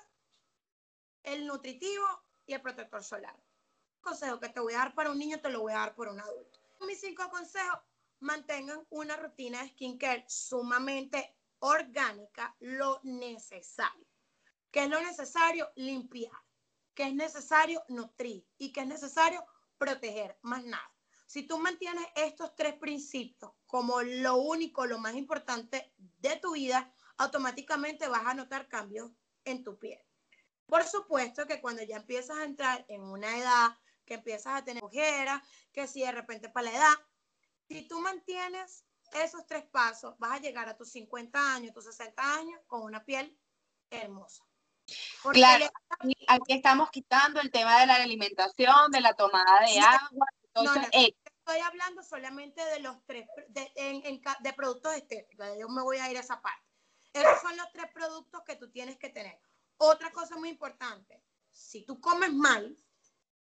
el nutritivo y el protector solar. Consejo que te voy a dar para un niño, te lo voy a dar por un adulto mis cinco consejos, mantengan una rutina de skincare sumamente orgánica, lo necesario. ¿Qué es lo necesario? Limpiar. ¿Qué es necesario? Nutrir. ¿Y qué es necesario? Proteger, más nada. Si tú mantienes estos tres principios como lo único, lo más importante de tu vida, automáticamente vas a notar cambios en tu piel. Por supuesto que cuando ya empiezas a entrar en una edad que empiezas a tener ojeras, que si de repente para la edad, si tú mantienes esos tres pasos, vas a llegar a tus 50 años, tus 60 años con una piel hermosa. Claro, aquí estamos quitando el tema de la alimentación, de la tomada de agua. No, estoy hablando solamente de los tres, de, de productos estéticos. Yo me voy a ir a esa parte. Esos son los tres productos que tú tienes que tener. Otra cosa muy importante, si tú comes mal,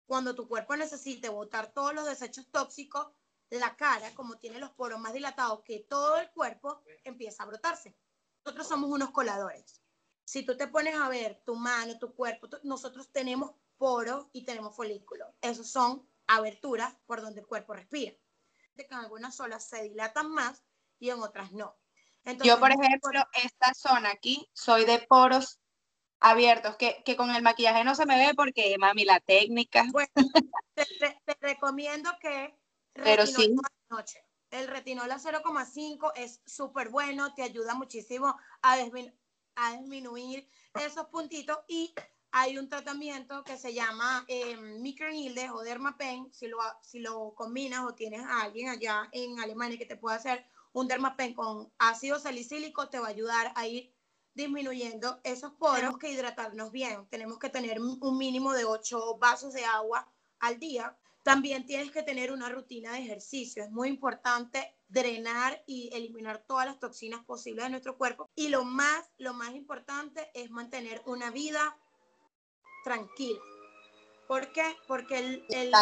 cuando tu cuerpo necesite botar todos los desechos tóxicos, la cara, como tiene los poros más dilatados que todo el cuerpo, empieza a brotarse. Nosotros somos unos coladores. Si tú te pones a ver tu mano, tu cuerpo, nosotros tenemos poros y tenemos folículos. Esos son aberturas por donde el cuerpo respira. Que en algunas zonas se dilatan más y en otras no. Yo, por ejemplo, esta zona aquí, soy de poros abiertos, que, que, con el maquillaje no se me ve porque, mami, la técnica. Bueno, te, recomiendo que Pero sí. noche. El retinol a 0,5 es súper bueno, te ayuda muchísimo a, a, disminuir esos puntitos y hay un tratamiento que se llama eh, o dermapen, si lo, si lo combinas o tienes a alguien allá en Alemania que te pueda hacer un dermapen con ácido salicílico, te va a ayudar a ir disminuyendo esos poros. Tenemos que hidratarnos bien, tenemos que tener un mínimo de 8 vasos de agua al día. También tienes que tener una rutina de ejercicio. Es muy importante drenar y eliminar todas las toxinas posibles de nuestro cuerpo. Y lo más, lo más importante es mantener una vida tranquila. ¿Por qué? Porque el, el,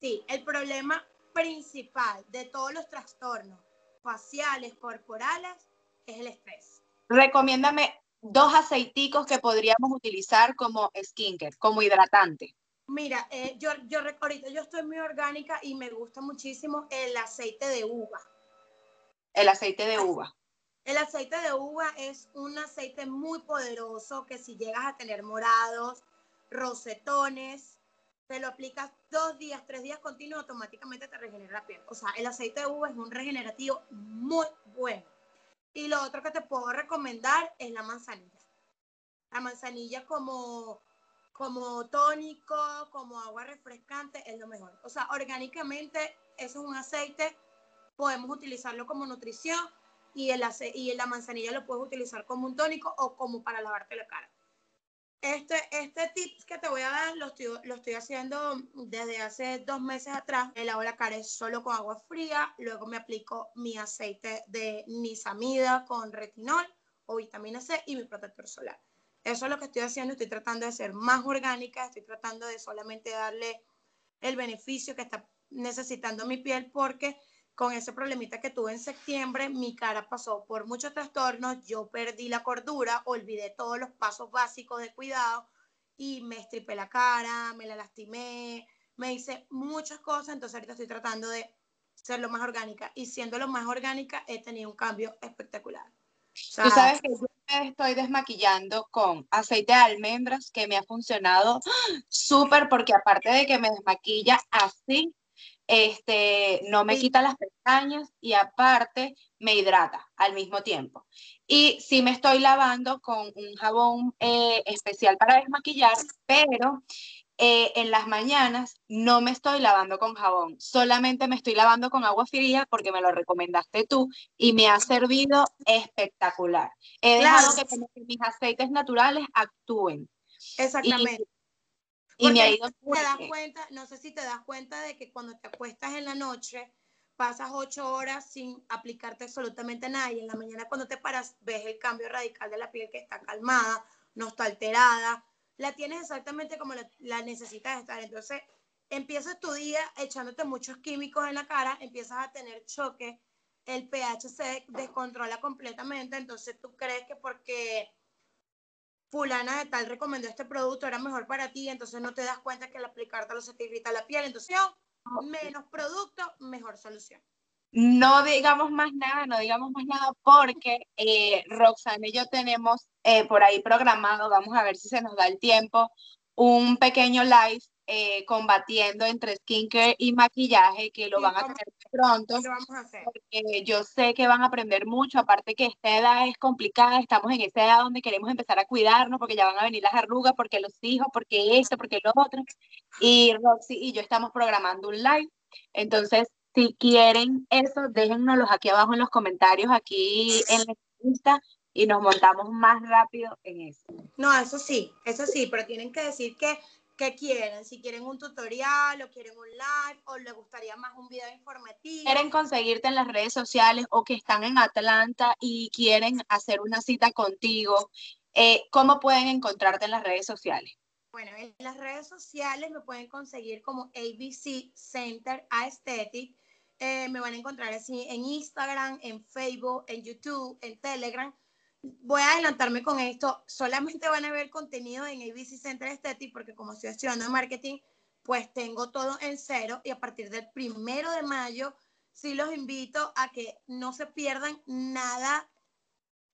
sí, el problema principal de todos los trastornos faciales, corporales, es el estrés recomiéndame dos aceiticos que podríamos utilizar como skincare, como hidratante. Mira, eh, yo, yo ahorita yo estoy muy orgánica y me gusta muchísimo el aceite de uva. El aceite de uva. El aceite de uva es un aceite muy poderoso que si llegas a tener morados, rosetones, te lo aplicas dos días, tres días continuos, automáticamente te regenera la piel. O sea, el aceite de uva es un regenerativo muy bueno. Y lo otro que te puedo recomendar es la manzanilla. La manzanilla como, como tónico, como agua refrescante, es lo mejor. O sea, orgánicamente, eso es un aceite, podemos utilizarlo como nutrición y, el y la manzanilla lo puedes utilizar como un tónico o como para lavarte la cara. Este, este tips que te voy a dar lo estoy, lo estoy haciendo desde hace dos meses atrás. Me lavo la cara solo con agua fría, luego me aplico mi aceite de nisamida con retinol o vitamina C y mi protector solar. Eso es lo que estoy haciendo, estoy tratando de ser más orgánica, estoy tratando de solamente darle el beneficio que está necesitando mi piel porque con ese problemita que tuve en septiembre, mi cara pasó por muchos trastornos, yo perdí la cordura, olvidé todos los pasos básicos de cuidado y me estripé la cara, me la lastimé, me hice muchas cosas, entonces ahorita estoy tratando de ser lo más orgánica y siendo lo más orgánica he tenido un cambio espectacular. Tú sabes que yo me estoy desmaquillando con aceite de almendras que me ha funcionado súper porque aparte de que me desmaquilla así, este, no me quita las pestañas y aparte me hidrata al mismo tiempo. Y sí me estoy lavando con un jabón eh, especial para desmaquillar, pero eh, en las mañanas no me estoy lavando con jabón, solamente me estoy lavando con agua fría porque me lo recomendaste tú y me ha servido espectacular. He dejado que, mis aceites naturales actúen. Exactamente. Y me ha ido te das cuenta, no sé si te das cuenta de que cuando te acuestas en la noche, pasas ocho horas sin aplicarte absolutamente nada y en la mañana cuando te paras ves el cambio radical de la piel que está calmada, no está alterada, la tienes exactamente como la, necesitas estar. Entonces, empiezas tu día echándote muchos químicos en la cara, empiezas a tener choque, el pH se descontrola completamente, entonces tú crees que porque fulana de tal recomendó este producto, era mejor para ti, entonces no te das cuenta que al aplicártelo se te irrita la piel. Entonces, menos producto, mejor solución. No digamos más nada, no digamos más nada porque eh, Roxana y yo tenemos eh, por ahí programado, vamos a ver si se nos da el tiempo, un pequeño live eh, combatiendo entre skincare y maquillaje que lo van a tener pronto. Porque yo sé que van a aprender mucho, aparte que esta edad es complicada, estamos en esa edad donde queremos empezar a cuidarnos porque ya van a venir las arrugas, porque los hijos, porque esto, porque lo otro. Y Roxy y yo estamos programando un live. Entonces, si quieren eso, déjennoslos aquí abajo en los comentarios, aquí en la lista y nos montamos más rápido en eso. No, eso sí, eso sí, pero tienen que decir que ¿Qué quieren? Si quieren un tutorial o quieren un live o les gustaría más un video informativo. Quieren conseguirte en las redes sociales o que están en Atlanta y quieren hacer una cita contigo. Eh, ¿Cómo pueden encontrarte en las redes sociales? Bueno, en las redes sociales me pueden conseguir como ABC Center Aesthetic. Eh, me van a encontrar así en Instagram, en Facebook, en YouTube, en Telegram voy a adelantarme con esto. Solamente van a ver contenido en ABC Center Aesthetic porque como estoy estudiando marketing, pues tengo todo en cero y a partir del primero de mayo sí los invito a que no se pierdan nada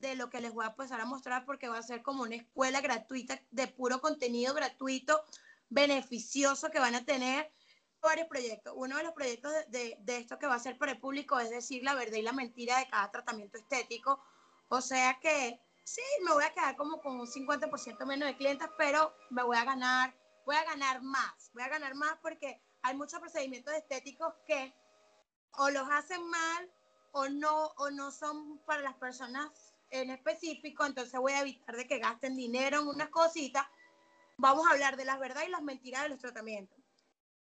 de lo que les voy a empezar a mostrar porque va a ser como una escuela gratuita de puro contenido gratuito, beneficioso que van a tener varios proyectos. Uno de los proyectos de, de esto que va a ser para el público es decir la verdad y la mentira de cada tratamiento estético o sea que sí, me voy a quedar como con un 50% menos de clientes, pero me voy a ganar, voy a ganar más, voy a ganar más porque hay muchos procedimientos estéticos que o los hacen mal o no, o no son para las personas en específico, entonces voy a evitar de que gasten dinero en unas cositas. Vamos a hablar de las verdades y las mentiras de los tratamientos.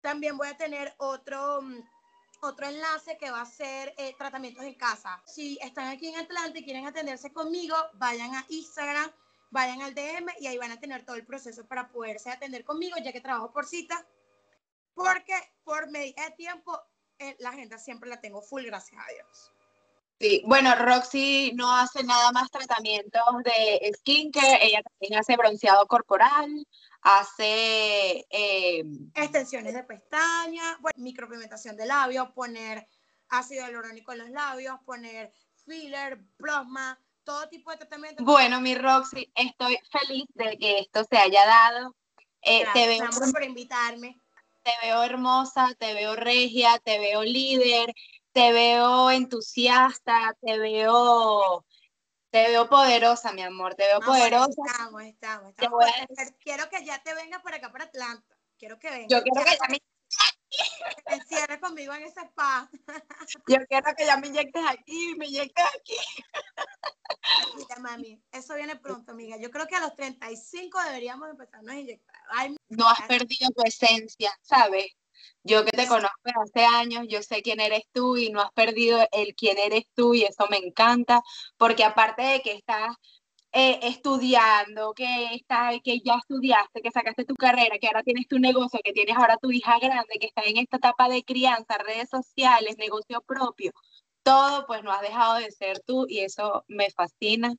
También voy a tener otro, mm, otro enlace que va a ser eh, tratamientos en casa. Si están aquí en Atlanta y quieren atenderse conmigo, vayan a Instagram, vayan al DM y ahí van a tener todo el proceso para poderse atender conmigo, ya que trabajo por cita, porque por medida de tiempo eh, la agenda siempre la tengo full, gracias a Dios. Sí, bueno, Roxy no hace nada más tratamientos de skincare, ella también hace bronceado corporal, hace... Em, Extensiones de pestañas, bueno, micropigmentación de labios, poner ácido hialurónico en los labios, poner filler, plasma, todo tipo de tratamiento. Bueno, mi Roxy, estoy feliz de que esto se haya dado. Eh, te veo por invitarme. Te veo hermosa, te veo regia, te veo líder, te veo entusiasta, te veo te veo poderosa, mi amor, te veo poderosa. Estamos, estamos, estamos. Quiero que ya te vengas por acá para Atlanta. Quiero que vengas. Yo quiero que ya me te encierres conmigo en ese spa. Yo quiero que ya me inyectes aquí, me inyectes aquí. Mira, mami, eso viene pronto, amiga. Yo creo que a los 35 deberíamos empezarnos a inyectar. no has perdido tu esencia, ¿sabes? Yo que te conozco hace años, yo sé quién eres tú y no has perdido el quién eres tú y eso me encanta, porque aparte de que estás eh, estudiando, que, está, que ya estudiaste, que sacaste tu carrera, que ahora tienes tu negocio, que tienes ahora tu hija grande, que está en esta etapa de crianza, redes sociales, negocio propio, todo pues no has dejado de ser tú y eso me fascina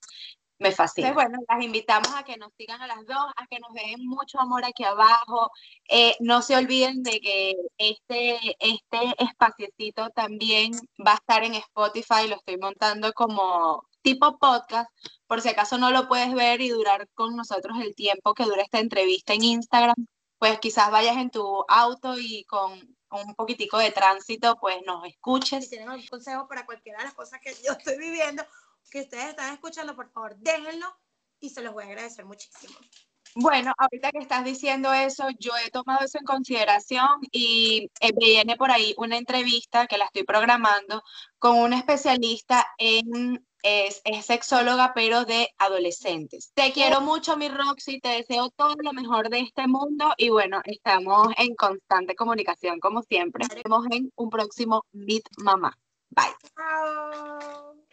me fascina. bueno, las invitamos a que nos sigan a las dos, a que nos den mucho amor aquí abajo. Eh, no se olviden de que este, este espaciecito también va a estar en Spotify, lo estoy montando como tipo podcast, por si acaso no lo puedes ver y durar con nosotros el tiempo que dura esta entrevista en Instagram, pues quizás vayas en tu auto y con un poquitico de tránsito, pues nos escuches. Si tienen algún consejo para cualquiera de las cosas que yo estoy viviendo, que ustedes están escuchando, por favor, déjenlo y se los voy a agradecer muchísimo. Bueno, ahorita que estás diciendo eso, yo he tomado eso en consideración y eh, viene por ahí una entrevista que la estoy programando con una especialista en, es, es, sexóloga, pero de adolescentes. Te quiero mucho, mi Roxy, te deseo todo lo mejor de este mundo y bueno, estamos en constante comunicación como siempre. Nos vemos en un próximo Meet Mamá. Bye. Chao.